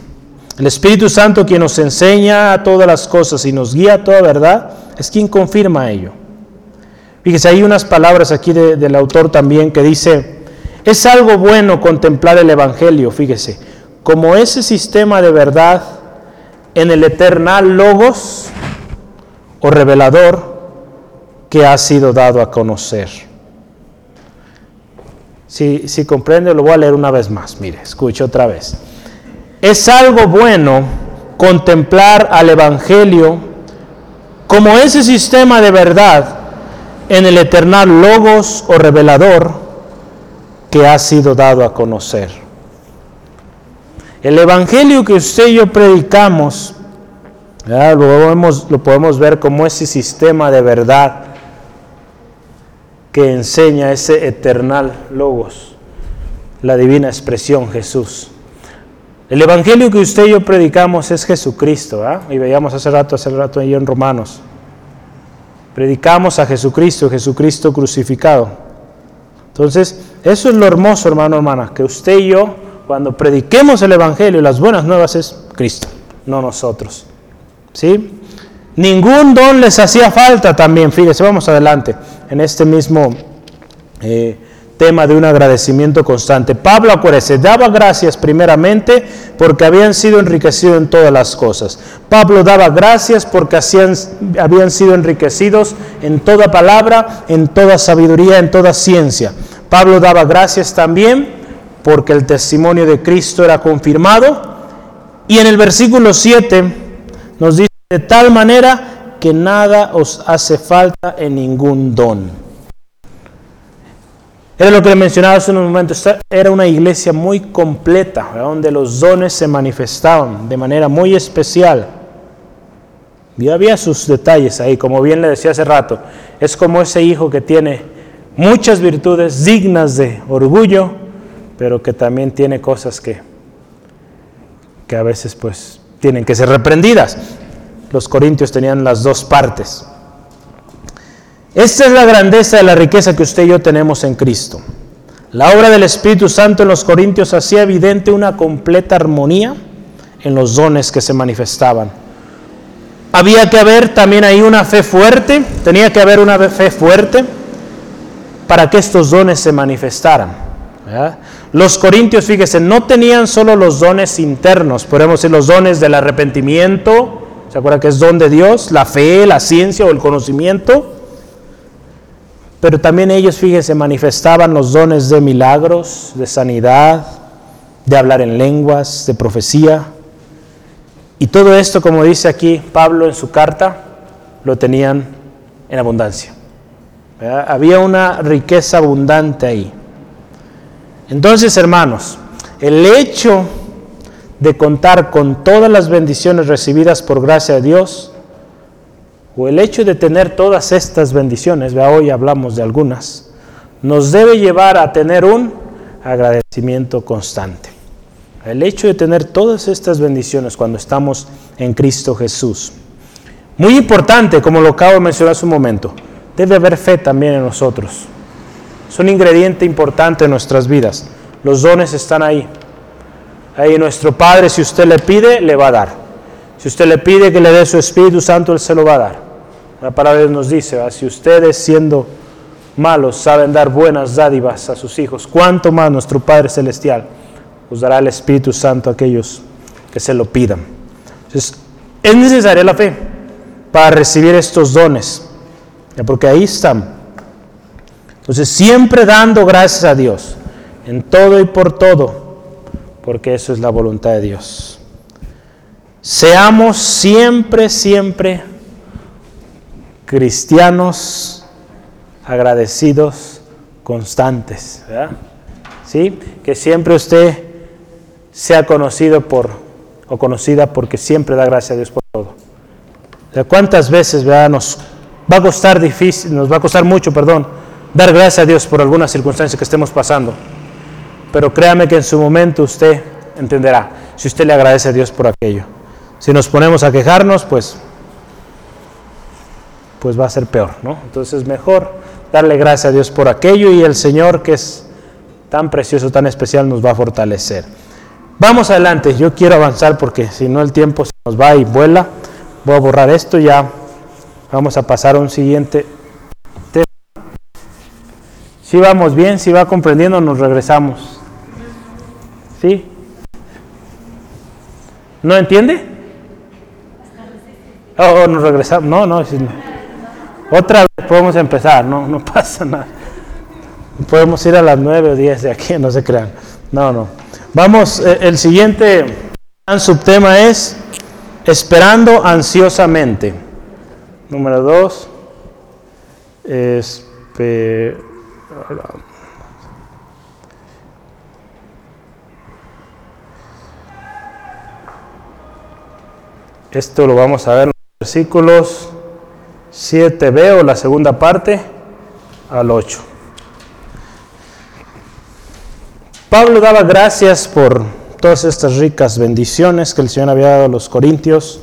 El Espíritu Santo quien nos enseña todas las cosas y nos guía a toda verdad, es quien confirma ello. Fíjese, hay unas palabras aquí del autor también que dice, es algo bueno contemplar el Evangelio, fíjese, como ese sistema de verdad en el eternal logos o revelador que ha sido dado a conocer. Si, si comprende, lo voy a leer una vez más. Mire, escuche otra vez. Es algo bueno contemplar al Evangelio como ese sistema de verdad en el eternal logos o revelador que ha sido dado a conocer. El Evangelio que usted y yo predicamos, lo podemos, ver como ese sistema de verdad que enseña ese eternal logos, la divina expresión Jesús. El Evangelio que usted y yo predicamos es Jesucristo, y veíamos hace rato, hace rato en Romanos. Predicamos a Jesucristo, Jesucristo crucificado. Entonces, eso es lo hermoso, hermano, hermana, que usted y yo, cuando prediquemos el Evangelio y las buenas nuevas, es Cristo, no nosotros. ¿Sí? Ningún don les hacía falta también, fíjese, vamos adelante, en este mismo eh, tema de un agradecimiento constante. Pablo, acuérdese, daba gracias primeramente porque habían sido enriquecidos en todas las cosas. Pablo daba gracias porque habían sido enriquecidos en toda palabra, en toda sabiduría, en toda ciencia. Pablo daba gracias también porque el testimonio de Cristo era confirmado. Y en el versículo 7 nos dice, de tal manera que nada os hace falta en ningún don era lo que le mencionaba hace unos momentos, era una iglesia muy completa, donde los dones se manifestaban de manera muy especial. Y había sus detalles ahí, como bien le decía hace rato, es como ese hijo que tiene muchas virtudes dignas de orgullo, pero que también tiene cosas que, que a veces pues tienen que ser reprendidas. Los corintios tenían las dos partes. Esta es la grandeza de la riqueza que usted y yo tenemos en Cristo. La obra del Espíritu Santo en los Corintios hacía evidente una completa armonía en los dones que se manifestaban. Había que haber también ahí una fe fuerte, tenía que haber una fe fuerte para que estos dones se manifestaran. Los corintios, fíjese, no tenían solo los dones internos, podemos decir los dones del arrepentimiento, ¿se acuerda que es don de Dios? La fe, la ciencia o el conocimiento pero también ellos, fíjense, manifestaban los dones de milagros, de sanidad, de hablar en lenguas, de profecía. Y todo esto, como dice aquí Pablo en su carta, lo tenían en abundancia. Había una riqueza abundante ahí. Entonces, hermanos, el hecho de contar con todas las bendiciones recibidas por gracia de Dios o el hecho de tener todas estas bendiciones, vea, hoy hablamos de algunas, nos debe llevar a tener un agradecimiento constante. El hecho de tener todas estas bendiciones cuando estamos en Cristo Jesús. Muy importante, como lo acabo de mencionar hace un momento, debe haber fe también en nosotros. Es un ingrediente importante en nuestras vidas. Los dones están ahí. Ahí nuestro Padre, si usted le pide, le va a dar. Si usted le pide que le dé su Espíritu Santo, Él se lo va a dar. La palabra nos dice, si ustedes siendo malos saben dar buenas dádivas a sus hijos, ¿cuánto más nuestro Padre Celestial os dará el Espíritu Santo a aquellos que se lo pidan? Entonces, es necesaria la fe para recibir estos dones, porque ahí están. Entonces, siempre dando gracias a Dios, en todo y por todo, porque eso es la voluntad de Dios. Seamos siempre, siempre cristianos agradecidos, constantes. ¿Sí? Que siempre usted sea conocido por o conocida porque siempre da gracias a Dios por todo. ¿Cuántas veces nos va a costar difícil, nos va a costar mucho, perdón, dar gracias a Dios por alguna circunstancia que estemos pasando? Pero créame que en su momento usted entenderá si usted le agradece a Dios por aquello. Si nos ponemos a quejarnos, pues, pues va a ser peor, ¿no? Entonces mejor darle gracias a Dios por aquello y el Señor que es tan precioso, tan especial, nos va a fortalecer. Vamos adelante, yo quiero avanzar porque si no el tiempo se nos va y vuela. Voy a borrar esto ya. Vamos a pasar a un siguiente tema. Si vamos bien, si va comprendiendo, nos regresamos. ¿Sí? ¿No entiende? Oh, oh, nos regresamos. No, no, Otra vez podemos empezar, no, no (laughs) pasa nada. Podemos ir a las 9 o 10 de aquí, (laughs) no se crean. No, no. Vamos, eh, el siguiente subtema es esperando ansiosamente. Número 2. Esto lo vamos a ver versículos 7b o la segunda parte al 8. Pablo daba gracias por todas estas ricas bendiciones que el Señor había dado a los corintios.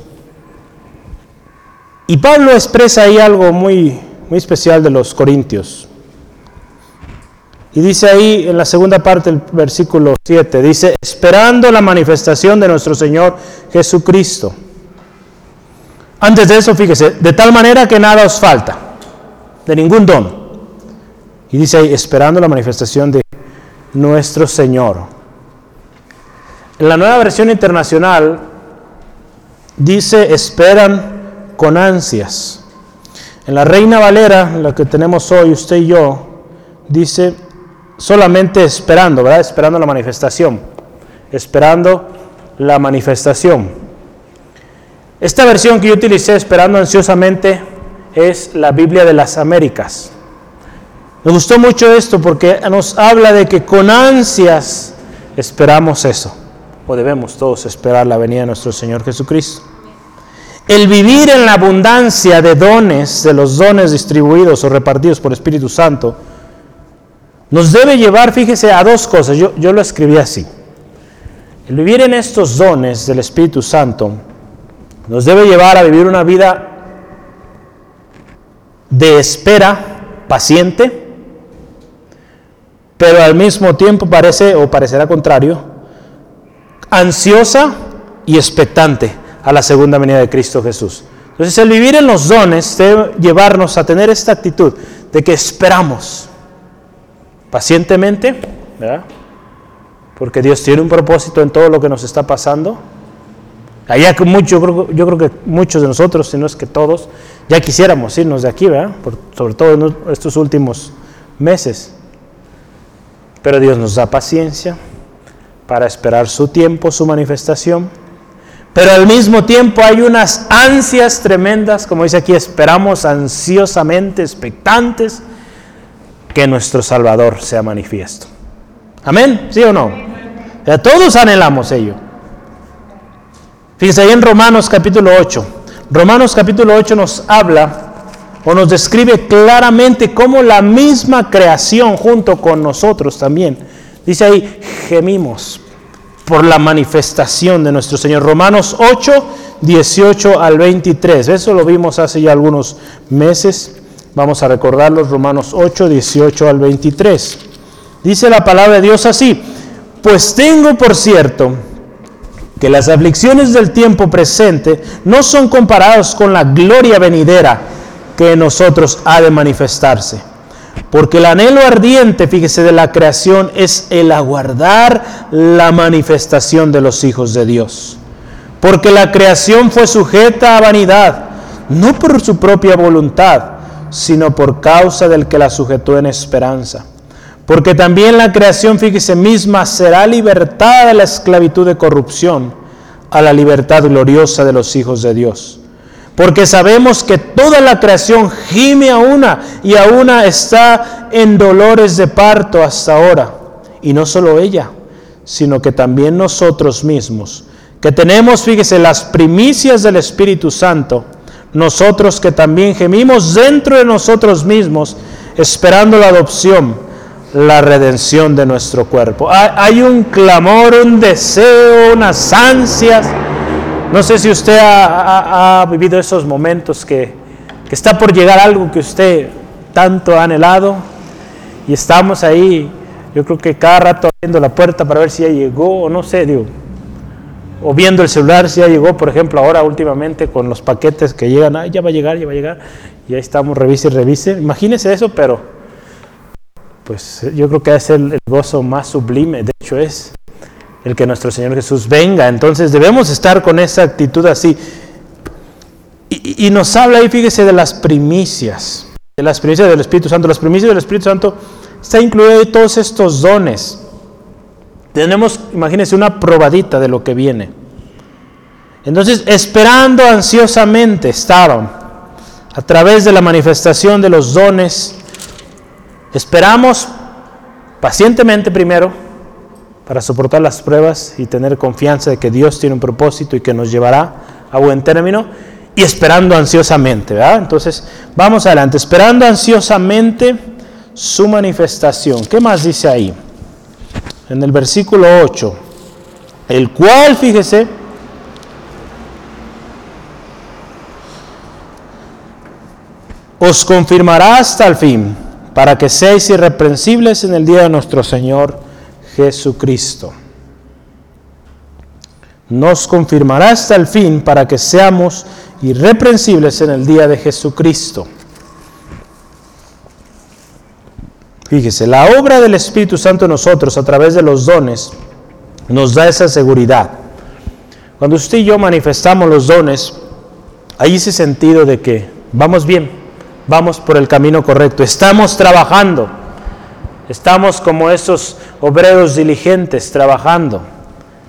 Y Pablo expresa ahí algo muy, muy especial de los corintios. Y dice ahí en la segunda parte del versículo 7, dice, esperando la manifestación de nuestro Señor Jesucristo antes de eso, fíjese, de tal manera que nada os falta, de ningún don. Y dice ahí, esperando la manifestación de nuestro Señor. En la nueva versión internacional dice, esperan con ansias. En la Reina Valera, la que tenemos hoy, usted y yo, dice solamente esperando, ¿verdad? Esperando la manifestación. Esperando la manifestación. Esta versión que yo utilicé esperando ansiosamente es la Biblia de las Américas. Me gustó mucho esto porque nos habla de que con ansias esperamos eso, o debemos todos esperar la venida de nuestro Señor Jesucristo. El vivir en la abundancia de dones, de los dones distribuidos o repartidos por Espíritu Santo, nos debe llevar, fíjese, a dos cosas. Yo, yo lo escribí así. El vivir en estos dones del Espíritu Santo nos debe llevar a vivir una vida de espera paciente, pero al mismo tiempo parece o parecerá contrario, ansiosa y expectante a la segunda venida de Cristo Jesús. Entonces el vivir en los dones debe llevarnos a tener esta actitud de que esperamos pacientemente, porque Dios tiene un propósito en todo lo que nos está pasando, Allá que mucho, yo creo que muchos de nosotros, si no es que todos, ya quisiéramos irnos de aquí, ¿verdad? sobre todo en estos últimos meses. Pero Dios nos da paciencia para esperar su tiempo, su manifestación. Pero al mismo tiempo hay unas ansias tremendas, como dice aquí, esperamos ansiosamente, expectantes, que nuestro Salvador sea manifiesto. Amén, ¿sí o no? Todos anhelamos ello. Fíjense ahí en Romanos capítulo 8. Romanos capítulo 8 nos habla o nos describe claramente cómo la misma creación junto con nosotros también, dice ahí, gemimos por la manifestación de nuestro Señor. Romanos 8, 18 al 23. Eso lo vimos hace ya algunos meses. Vamos a recordarlos, Romanos 8, 18 al 23. Dice la palabra de Dios así, pues tengo por cierto, que las aflicciones del tiempo presente no son comparadas con la gloria venidera que en nosotros ha de manifestarse. Porque el anhelo ardiente, fíjese, de la creación es el aguardar la manifestación de los hijos de Dios. Porque la creación fue sujeta a vanidad, no por su propia voluntad, sino por causa del que la sujetó en esperanza. Porque también la creación, fíjese, misma será libertada de la esclavitud de corrupción a la libertad gloriosa de los hijos de Dios. Porque sabemos que toda la creación gime a una y a una está en dolores de parto hasta ahora. Y no solo ella, sino que también nosotros mismos, que tenemos, fíjese, las primicias del Espíritu Santo, nosotros que también gemimos dentro de nosotros mismos, esperando la adopción la redención de nuestro cuerpo. Hay un clamor, un deseo, unas ansias. No sé si usted ha, vivido esos momentos que, está por llegar algo que usted tanto ha anhelado y estamos ahí, yo creo que cada rato abriendo la puerta para ver si ya llegó o no sé, digo, o viendo el celular si ya llegó, por ejemplo, ahora últimamente con los paquetes que llegan, ya va a llegar, ya va a llegar, y ahí estamos, revise revise. Imagínese eso, pero pues yo creo que es el, gozo más sublime, de hecho es el que nuestro Señor Jesús venga. Entonces debemos estar con esa actitud así. Y, nos habla ahí, fíjese, de las primicias, de las primicias del Espíritu Santo. Las primicias del Espíritu Santo está incluido en todos estos dones. Tenemos, imagínense, una probadita de lo que viene. Entonces, esperando ansiosamente estaban, a través de la manifestación de los dones, Esperamos pacientemente primero para soportar las pruebas y tener confianza de que Dios tiene un propósito y que nos llevará a buen término y esperando ansiosamente, ¿verdad? Entonces, vamos adelante, esperando ansiosamente su manifestación. ¿Qué más dice ahí? En el versículo 8, el cual, fíjese, os confirmará hasta el fin para que seáis irreprensibles en el día de nuestro Señor Jesucristo. Nos confirmará hasta el fin para que seamos irreprensibles en el día de Jesucristo. Fíjese, la obra del Espíritu Santo en nosotros a través de los dones nos da esa seguridad. Cuando usted y yo manifestamos los dones, hay ese sentido de que vamos bien, vamos por el camino correcto, estamos trabajando, estamos como esos obreros diligentes trabajando,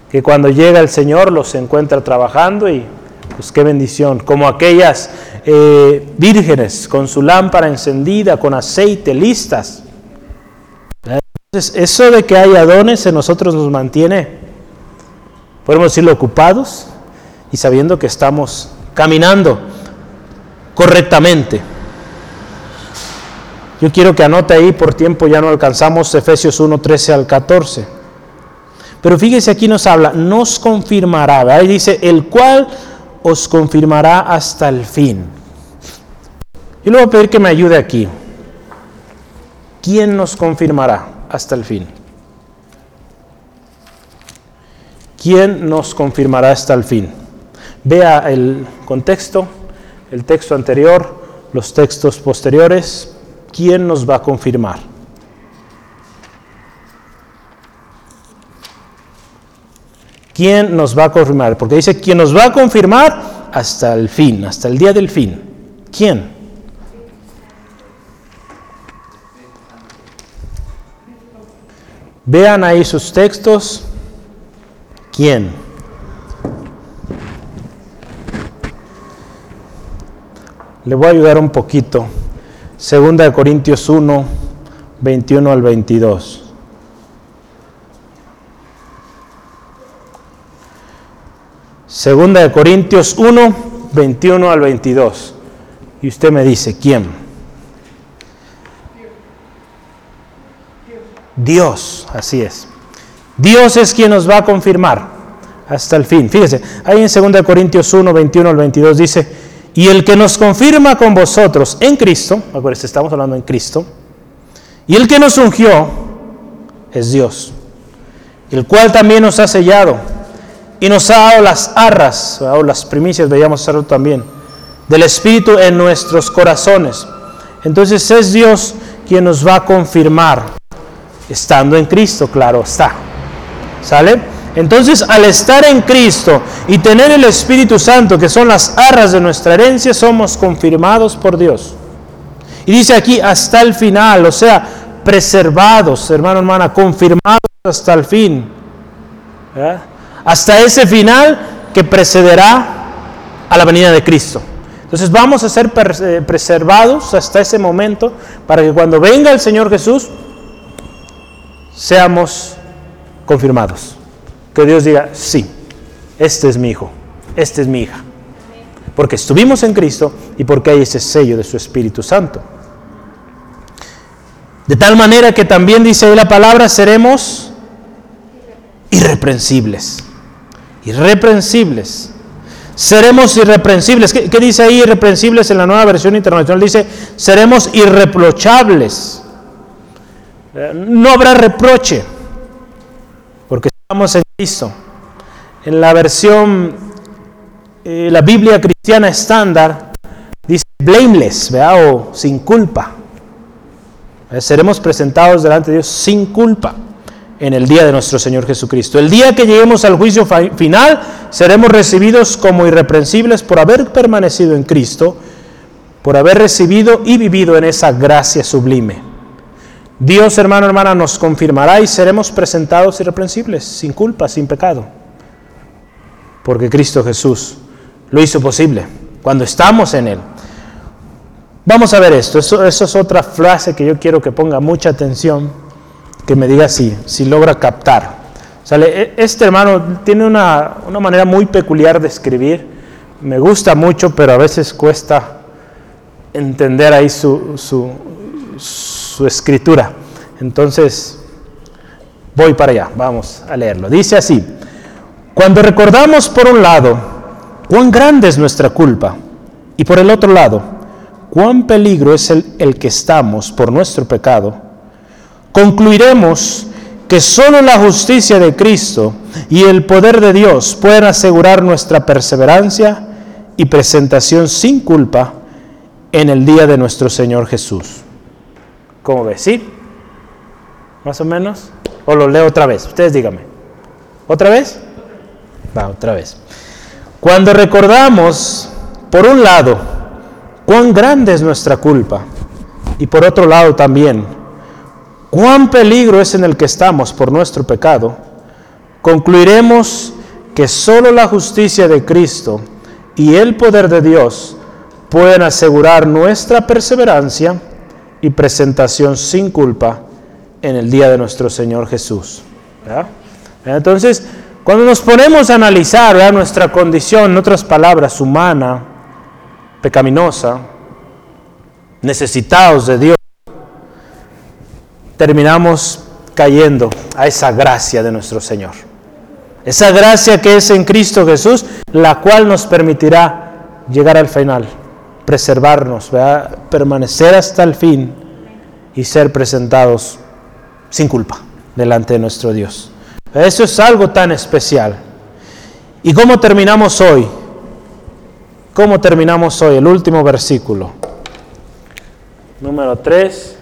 que cuando llega el Señor los encuentra trabajando y pues qué bendición, como aquellas eh, vírgenes con su lámpara encendida, con aceite, listas. Entonces, eso de que haya dones en nosotros nos mantiene, podemos decirlo, ocupados y sabiendo que estamos caminando correctamente. Yo quiero que anote ahí, por tiempo ya no alcanzamos Efesios 1, 13 al 14. Pero fíjese, aquí nos habla, nos confirmará, ahí dice, el cual os confirmará hasta el fin. Yo le voy a pedir que me ayude aquí. ¿Quién nos confirmará hasta el fin? ¿Quién nos confirmará hasta el fin? Vea el contexto, el texto anterior, los textos posteriores, ¿quién nos va a confirmar? ¿Quién nos va a confirmar? Porque dice, ¿quién nos va a confirmar hasta el fin, hasta el día del fin? ¿Quién? Vean ahí sus textos. ¿Quién? Le voy a ayudar un poquito. Segunda de Corintios 1, 21 al 22. Segunda de Corintios 1, 21 al 22. Y usted me dice, ¿quién? Dios, así es. Dios es quien nos va a confirmar hasta el fin. Fíjese, ahí en 2 Corintios 1, 21 al 22 dice, y el que nos confirma con vosotros en Cristo, acuérdense, estamos hablando en Cristo, y el que nos ungió es Dios, el cual también nos ha sellado y nos ha dado las arras, o las primicias, veíamos hacerlo también, del Espíritu en nuestros corazones. Entonces es Dios quien nos va a confirmar, estando en Cristo, claro está. ¿Sale? Entonces al estar en Cristo y tener el Espíritu Santo, que son las arras de nuestra herencia, somos confirmados por Dios. Y dice aquí hasta el final, o sea, preservados, hermano, hermana, confirmados hasta el fin. Hasta ese final que precederá a la venida de Cristo. Entonces vamos a ser eh, preservados hasta ese momento para que cuando venga el Señor Jesús seamos confirmados. Que Dios diga, sí, este es mi hijo, este es mi hija. Porque estuvimos en Cristo y porque hay ese sello de su Espíritu Santo. De tal manera que también dice ahí la palabra, seremos irreprensibles. Irreprensibles. Seremos irreprensibles. ¿Qué, dice ahí irreprensibles en la nueva versión internacional? Dice, seremos irreprochables. Eh, no habrá reproche, en Cristo. En la versión, eh, la Biblia cristiana estándar, dice blameless, ¿verdad? o sin culpa. Eh, seremos presentados delante de Dios sin culpa en el día de nuestro Señor Jesucristo. El día que lleguemos al juicio final, seremos recibidos como irreprensibles por haber permanecido en Cristo, por haber recibido y vivido en esa gracia sublime. Dios, hermano, hermana, nos confirmará y seremos presentados irreprensibles, sin culpa, sin pecado. Porque Cristo Jesús lo hizo posible cuando estamos en Él. Vamos a ver esto, eso, es otra frase que yo quiero que ponga mucha atención, que me diga si, si logra captar. E, este hermano tiene una, manera muy peculiar de escribir, me gusta mucho, pero a veces cuesta entender ahí su, su escritura. Entonces, voy para allá, vamos a leerlo. Dice así, cuando recordamos por un lado cuán grande es nuestra culpa y por el otro lado, cuán peligro es el, el que estamos por nuestro pecado, concluiremos que solo la justicia de Cristo y el poder de Dios pueden asegurar nuestra perseverancia y presentación sin culpa en el día de nuestro Señor Jesús. ¿Cómo ves? ¿Sí? ¿Más o menos? ¿O lo leo otra vez? Ustedes díganme. ¿Otra vez? Va, otra vez. Cuando recordamos, por un lado, cuán grande es nuestra culpa. Y por otro lado también, cuán peligro es en el que estamos por nuestro pecado, concluiremos que solo la justicia de Cristo y el poder de Dios pueden asegurar nuestra perseverancia y presentación sin culpa en el día de nuestro Señor Jesús. Entonces, cuando nos ponemos a analizar nuestra condición, en otras palabras, humana, pecaminosa, necesitados de Dios, terminamos cayendo a esa gracia de nuestro Señor. Esa gracia que es en Cristo Jesús, la cual nos permitirá llegar al final, preservarnos, permanecer hasta el fin y ser presentados sin culpa delante de nuestro Dios. Eso es algo tan especial. ¿Y cómo terminamos hoy? ¿Cómo terminamos hoy? El último versículo. Número 3.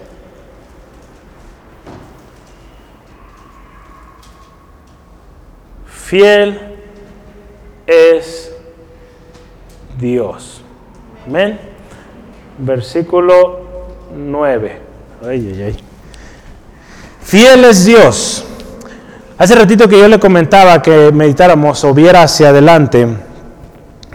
Fiel es Dios. Amén. Versículo 9. Ay, ay, ay. Fiel es Dios. Hace ratito que yo le comentaba que meditáramos o viera hacia adelante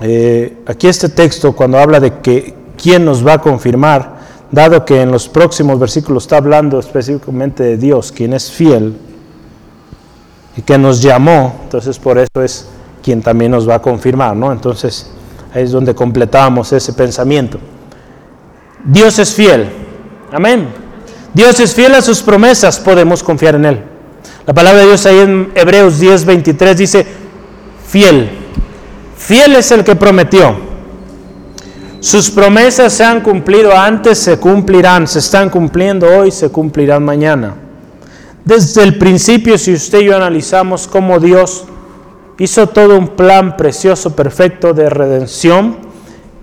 eh, aquí este texto, cuando habla de que quién nos va a confirmar, dado que en los próximos versículos está hablando específicamente de Dios, quien es fiel y que nos llamó, entonces por eso es quien también nos va a confirmar, ¿no? Entonces ahí es donde completamos ese pensamiento. Dios es fiel, amén. Dios es fiel a sus promesas, podemos confiar en Él. La palabra de Dios ahí en Hebreos 10, 23 dice, fiel Fiel es el que prometió. Sus promesas se han cumplido antes, se cumplirán, se están cumpliendo hoy, se cumplirán mañana. Desde el principio, si usted y yo analizamos cómo Dios hizo todo un plan precioso, perfecto de redención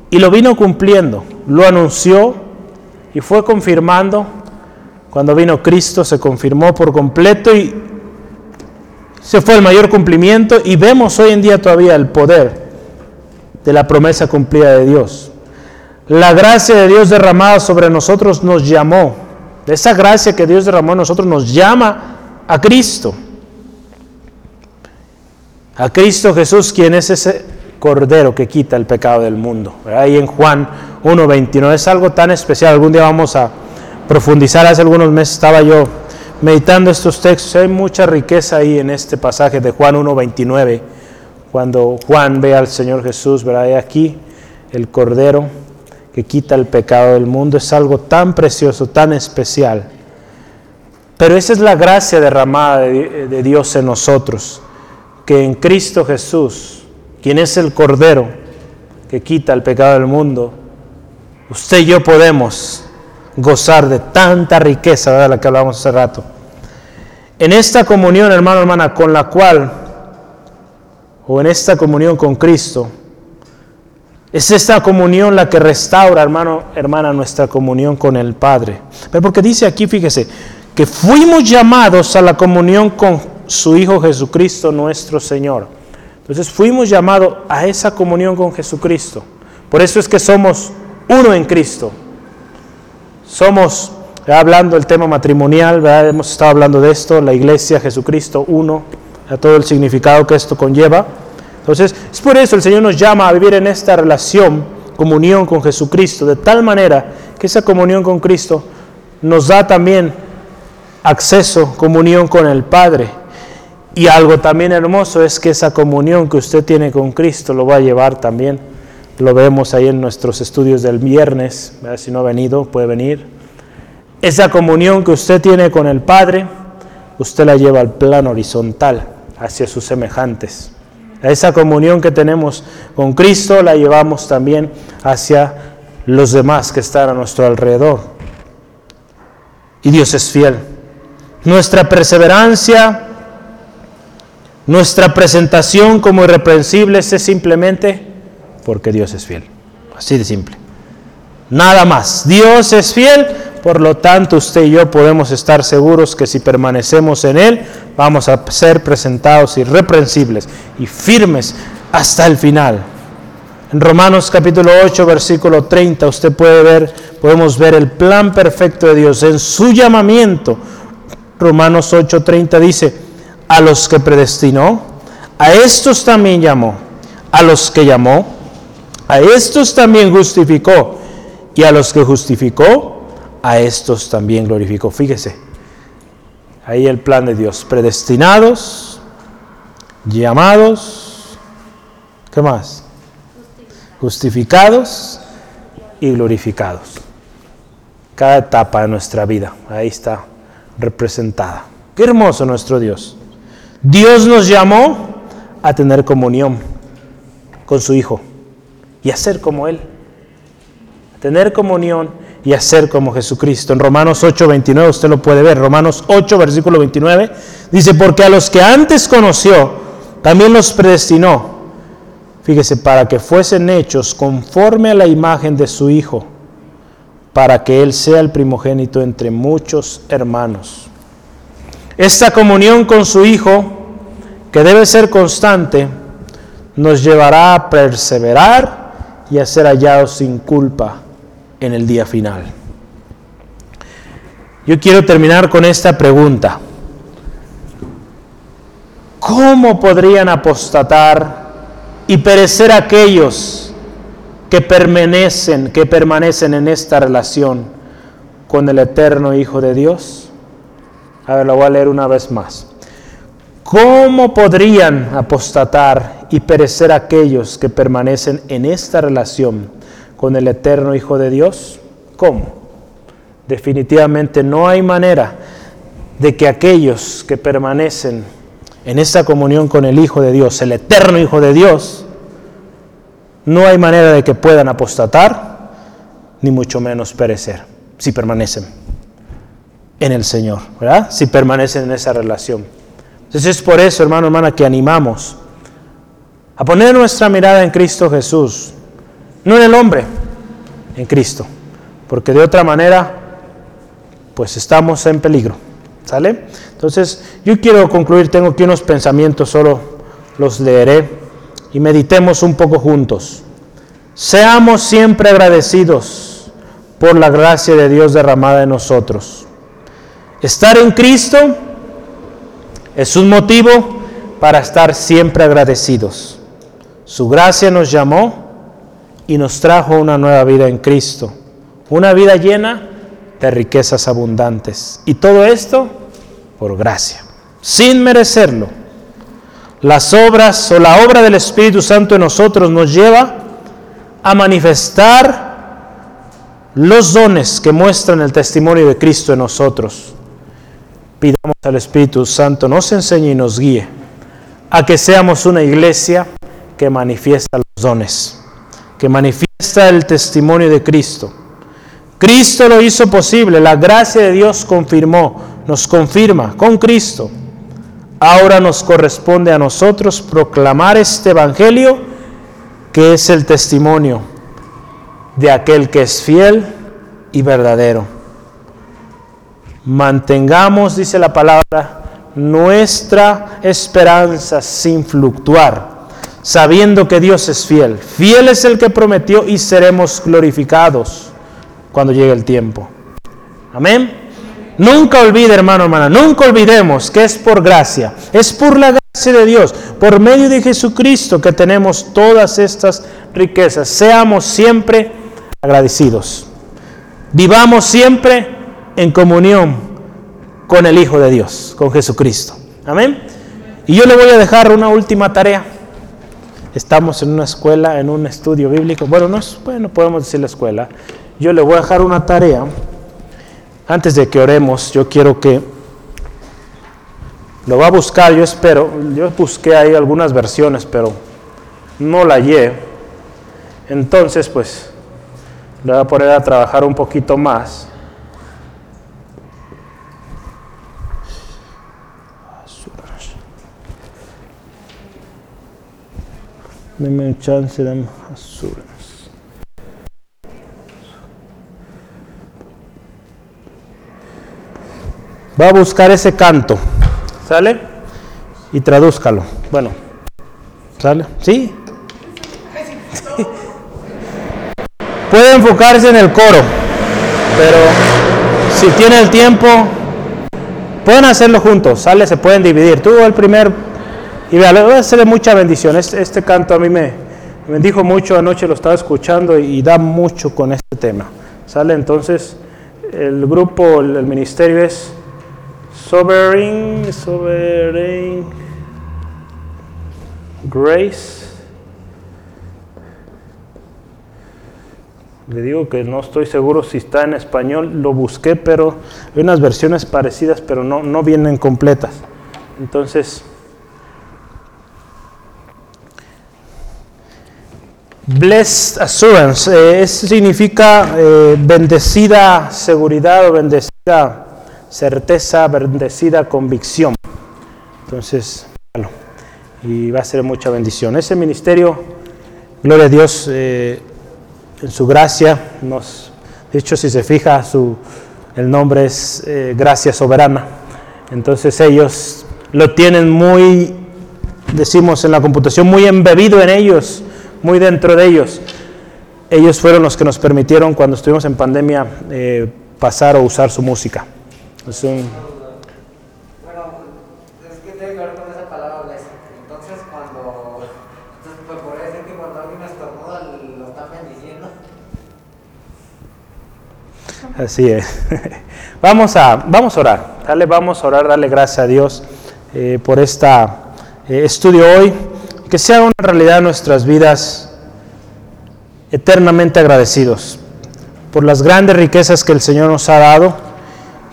y lo vino cumpliendo, lo anunció y fue confirmando. Cuando vino Cristo se confirmó por completo y se fue el mayor cumplimiento y vemos hoy en día todavía el poder de la promesa cumplida de Dios. La gracia de Dios derramada sobre nosotros nos llamó. Esa gracia que Dios derramó en nosotros nos llama a Cristo. A Cristo Jesús, quien es ese Cordero que quita el pecado del mundo. Ahí en Juan 1.21 es algo tan especial. Algún día vamos a profundizar. Hace algunos meses estaba yo meditando estos textos. Hay mucha riqueza ahí en este pasaje de Juan 1.29. Cuando Juan ve al Señor Jesús, ¿verdad? aquí el Cordero que quita el pecado del mundo. Es algo tan precioso, tan especial. Pero esa es la gracia derramada de Dios en nosotros que en Cristo Jesús, quien es el Cordero que quita el pecado del mundo, usted y yo podemos gozar de tanta riqueza, de la que hablamos hace rato. En esta comunión, hermano, hermana, con la cual, o en esta comunión con Cristo, es esta comunión la que restaura, hermano, hermana, nuestra comunión con el Padre. Pero porque dice aquí, fíjese, que fuimos llamados a la comunión con su Hijo Jesucristo nuestro Señor. Entonces fuimos llamados a esa comunión con Jesucristo. Por eso es que somos uno en Cristo. Somos, hablando del tema matrimonial, hemos estado hablando de esto, la iglesia, Jesucristo, uno, a todo el significado que esto conlleva. Entonces, es por eso el Señor nos llama a vivir en esta relación, comunión con Jesucristo, de tal manera que esa comunión con Cristo nos da también acceso, comunión con el Padre y algo también hermoso es que esa comunión que usted tiene con Cristo lo va a llevar también. Lo vemos ahí en nuestros estudios del viernes. Si no ha venido, puede venir. Esa comunión que usted tiene con el Padre, usted la lleva al plano horizontal, hacia sus semejantes. Esa comunión que tenemos con Cristo la llevamos también hacia los demás que están a nuestro alrededor. Y Dios es fiel. Nuestra perseverancia nuestra presentación como irreprensibles es simplemente porque Dios es fiel. Así de simple. Nada más. Dios es fiel, por lo tanto usted y yo podemos estar seguros que si permanecemos en Él, vamos a ser presentados irreprensibles y firmes hasta el final. En Romanos capítulo 8, versículo 30, usted puede ver, podemos ver el plan perfecto de Dios en su llamamiento. Romanos 8, 30 dice, a los que predestinó, a estos también llamó, a los que llamó, a estos también justificó, y a los que justificó, a estos también glorificó. Fíjese, ahí el plan de Dios, predestinados, llamados, ¿qué más? Justificados y glorificados. Cada etapa de nuestra vida, ahí está representada. Qué hermoso nuestro Dios. Dios nos llamó a tener comunión con su Hijo y a ser como Él. A tener comunión y a ser como Jesucristo. En Romanos 8, 29 usted lo puede ver. Romanos 8, versículo 29 dice, porque a los que antes conoció, también los predestinó. Fíjese, para que fuesen hechos conforme a la imagen de su Hijo, para que Él sea el primogénito entre muchos hermanos. Esta comunión con su Hijo, que debe ser constante, nos llevará a perseverar y a ser hallados sin culpa en el día final. Yo quiero terminar con esta pregunta. ¿Cómo podrían apostatar y perecer aquellos que permanecen, que permanecen en esta relación con el eterno Hijo de Dios? A ver, lo voy a leer una vez más. ¿Cómo podrían apostatar y perecer aquellos que permanecen en esta relación con el eterno Hijo de Dios? ¿Cómo? Definitivamente no hay manera de que aquellos que permanecen en esta comunión con el Hijo de Dios, el eterno Hijo de Dios, no hay manera de que puedan apostatar, ni mucho menos perecer, si permanecen en el Señor, ¿verdad? Si permanecen en esa relación. Entonces es por eso, hermano, hermana, que animamos a poner nuestra mirada en Cristo Jesús, no en el hombre, en Cristo, porque de otra manera, pues estamos en peligro. ¿Sale? Entonces, yo quiero concluir, tengo aquí unos pensamientos, solo los leeré y meditemos un poco juntos. Seamos siempre agradecidos por la gracia de Dios derramada en nosotros. Estar en Cristo es un motivo para estar siempre agradecidos. Su gracia nos llamó y nos trajo una nueva vida en Cristo, una vida llena de riquezas abundantes. Y todo esto por gracia, sin merecerlo. Las obras o la obra del Espíritu Santo en nosotros nos lleva a manifestar los dones que muestran el testimonio de Cristo en nosotros. Pidamos al Espíritu Santo nos enseñe y nos guíe a que seamos una iglesia que manifiesta los dones, que manifiesta el testimonio de Cristo Cristo lo hizo posible, la gracia de Dios confirmó, nos confirma con Cristo. Ahora nos corresponde a nosotros proclamar este Evangelio que es el testimonio de aquel que es fiel y verdadero. Mantengamos, dice la palabra, nuestra esperanza sin fluctuar, sabiendo que Dios es fiel. Fiel es el que prometió y seremos glorificados cuando llegue el tiempo. Amén. Nunca olvide, hermano, hermana, nunca olvidemos que es por gracia, es por la gracia de Dios, por medio de Jesucristo que tenemos todas estas riquezas. Seamos siempre agradecidos. Vivamos siempre en comunión con el Hijo de Dios, con Jesucristo. Amén. Y yo le voy a dejar una última tarea. Estamos en una escuela, en un estudio bíblico. Bueno, no es, bueno, podemos decir la escuela yo le voy a dejar una tarea. Antes de que oremos, yo quiero que lo va a buscar, yo espero. Yo busqué ahí algunas versiones, pero no la hallé. Entonces, pues, le voy a poner a trabajar un poquito más. Deme un chance, de azul. Va a buscar ese canto. ¿Sale? Y tradúzcalo. Bueno. ¿Sale? ¿Sí? (laughs) Puede enfocarse en el coro, pero si tiene el tiempo, pueden hacerlo juntos, ¿sale? Se pueden dividir. Tú el primer, y vea, le voy a hacer mucha bendición. Este, este, canto a mí me, me bendijo mucho, anoche lo estaba escuchando y, da mucho con este tema, ¿sale? Entonces, el grupo, el ministerio es Sovereign, Sovereign Grace. Le digo que no estoy seguro si está en español, lo busqué, pero hay unas versiones parecidas, pero no, no vienen completas. Entonces, Blessed Assurance, eh, significa eh, bendecida seguridad o bendecida certeza, bendecida convicción. Entonces, y va a ser mucha bendición. Ese ministerio, gloria a Dios, eh, en su gracia, nos, de hecho, si se fija, su, el nombre es eh, Gracia Soberana. Entonces ellos lo tienen muy, decimos en la computación, muy embebido en ellos, muy dentro de ellos. Ellos fueron los que nos permitieron cuando estuvimos en pandemia eh, pasar o usar su música. Es un... Bueno, es que tiene que ver con esa palabra. Entonces, cuando. Entonces, pues podría decir que cuando alguien estornuda lo están bendiciendo. Así es. (laughs) vamos, a, vamos a orar. Dale, vamos a orar, darle gracias a Dios eh, por este eh, estudio hoy. Que sea una realidad en nuestras vidas eternamente agradecidos por las grandes riquezas que el Señor nos ha dado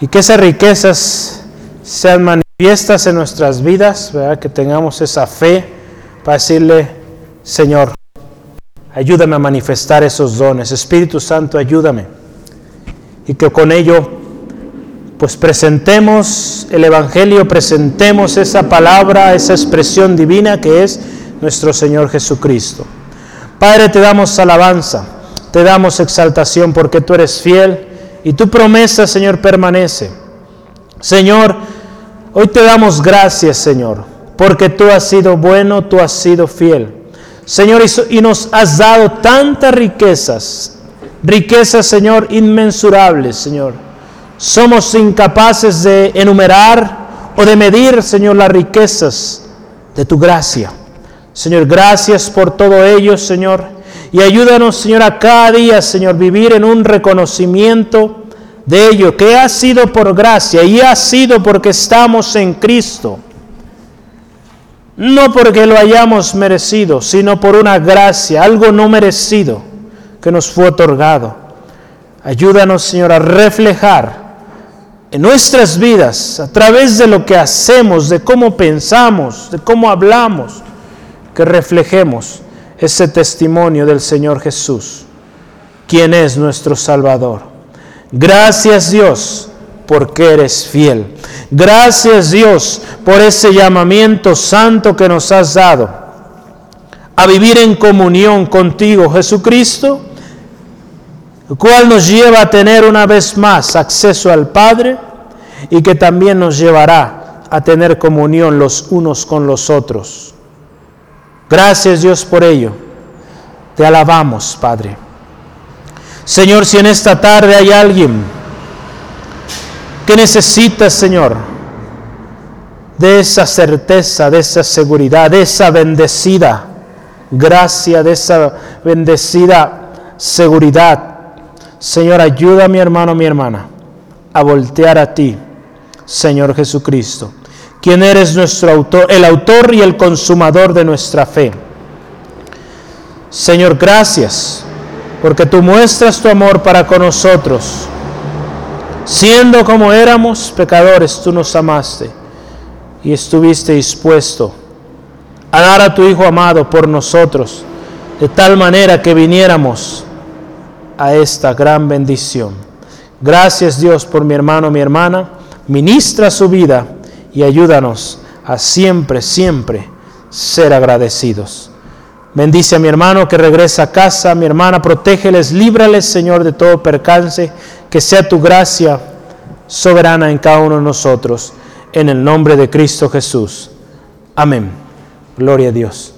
y que esas riquezas sean manifiestas en nuestras vidas, ¿verdad? que tengamos esa fe para decirle, Señor, ayúdame a manifestar esos dones, Espíritu Santo, ayúdame. Y que con ello, pues presentemos el Evangelio, presentemos esa palabra, esa expresión divina que es nuestro Señor Jesucristo. Padre, te damos alabanza, te damos exaltación porque tú eres fiel y tu promesa, Señor, permanece. Señor, hoy te damos gracias, Señor, porque tú has sido bueno, tú has sido fiel. Señor, y nos has dado tantas riquezas, riquezas, Señor, inmensurables, Señor. Somos incapaces de enumerar o de medir, Señor, las riquezas de tu gracia. Señor, gracias por todo ello, Señor. Y ayúdanos, Señor, a cada día, Señor, vivir en un reconocimiento de ello, que ha sido por gracia y ha sido porque estamos en Cristo. No porque lo hayamos merecido, sino por una gracia, algo no merecido que nos fue otorgado. Ayúdanos, Señor, a reflejar en nuestras vidas, a través de lo que hacemos, de cómo pensamos, de cómo hablamos, que reflejemos ese testimonio del Señor Jesús, quien es nuestro Salvador. Gracias Dios porque eres fiel. Gracias Dios por ese llamamiento santo que nos has dado a vivir en comunión contigo, Jesucristo, el cual nos lleva a tener una vez más acceso al Padre y que también nos llevará a tener comunión los unos con los otros. Gracias Dios por ello. Te alabamos, Padre. Señor, si en esta tarde hay alguien que necesita, Señor, de esa certeza, de esa seguridad, de esa bendecida gracia, de esa bendecida seguridad, Señor, ayuda a mi hermano, mi hermana, a voltear a ti, Señor Jesucristo quien eres nuestro autor, el autor y el consumador de nuestra fe. Señor, gracias, porque tú muestras tu amor para con nosotros. Siendo como éramos pecadores, tú nos amaste y estuviste dispuesto a dar a tu Hijo amado por nosotros, de tal manera que viniéramos a esta gran bendición. Gracias Dios por mi hermano, mi hermana. Ministra su vida y ayúdanos a siempre, siempre ser agradecidos. Bendice a mi hermano que regresa a casa, mi hermana, protégeles, líbrales, Señor, de todo percance, que sea tu gracia soberana en cada uno de nosotros, en el nombre de Cristo Jesús. Amén. Gloria a Dios.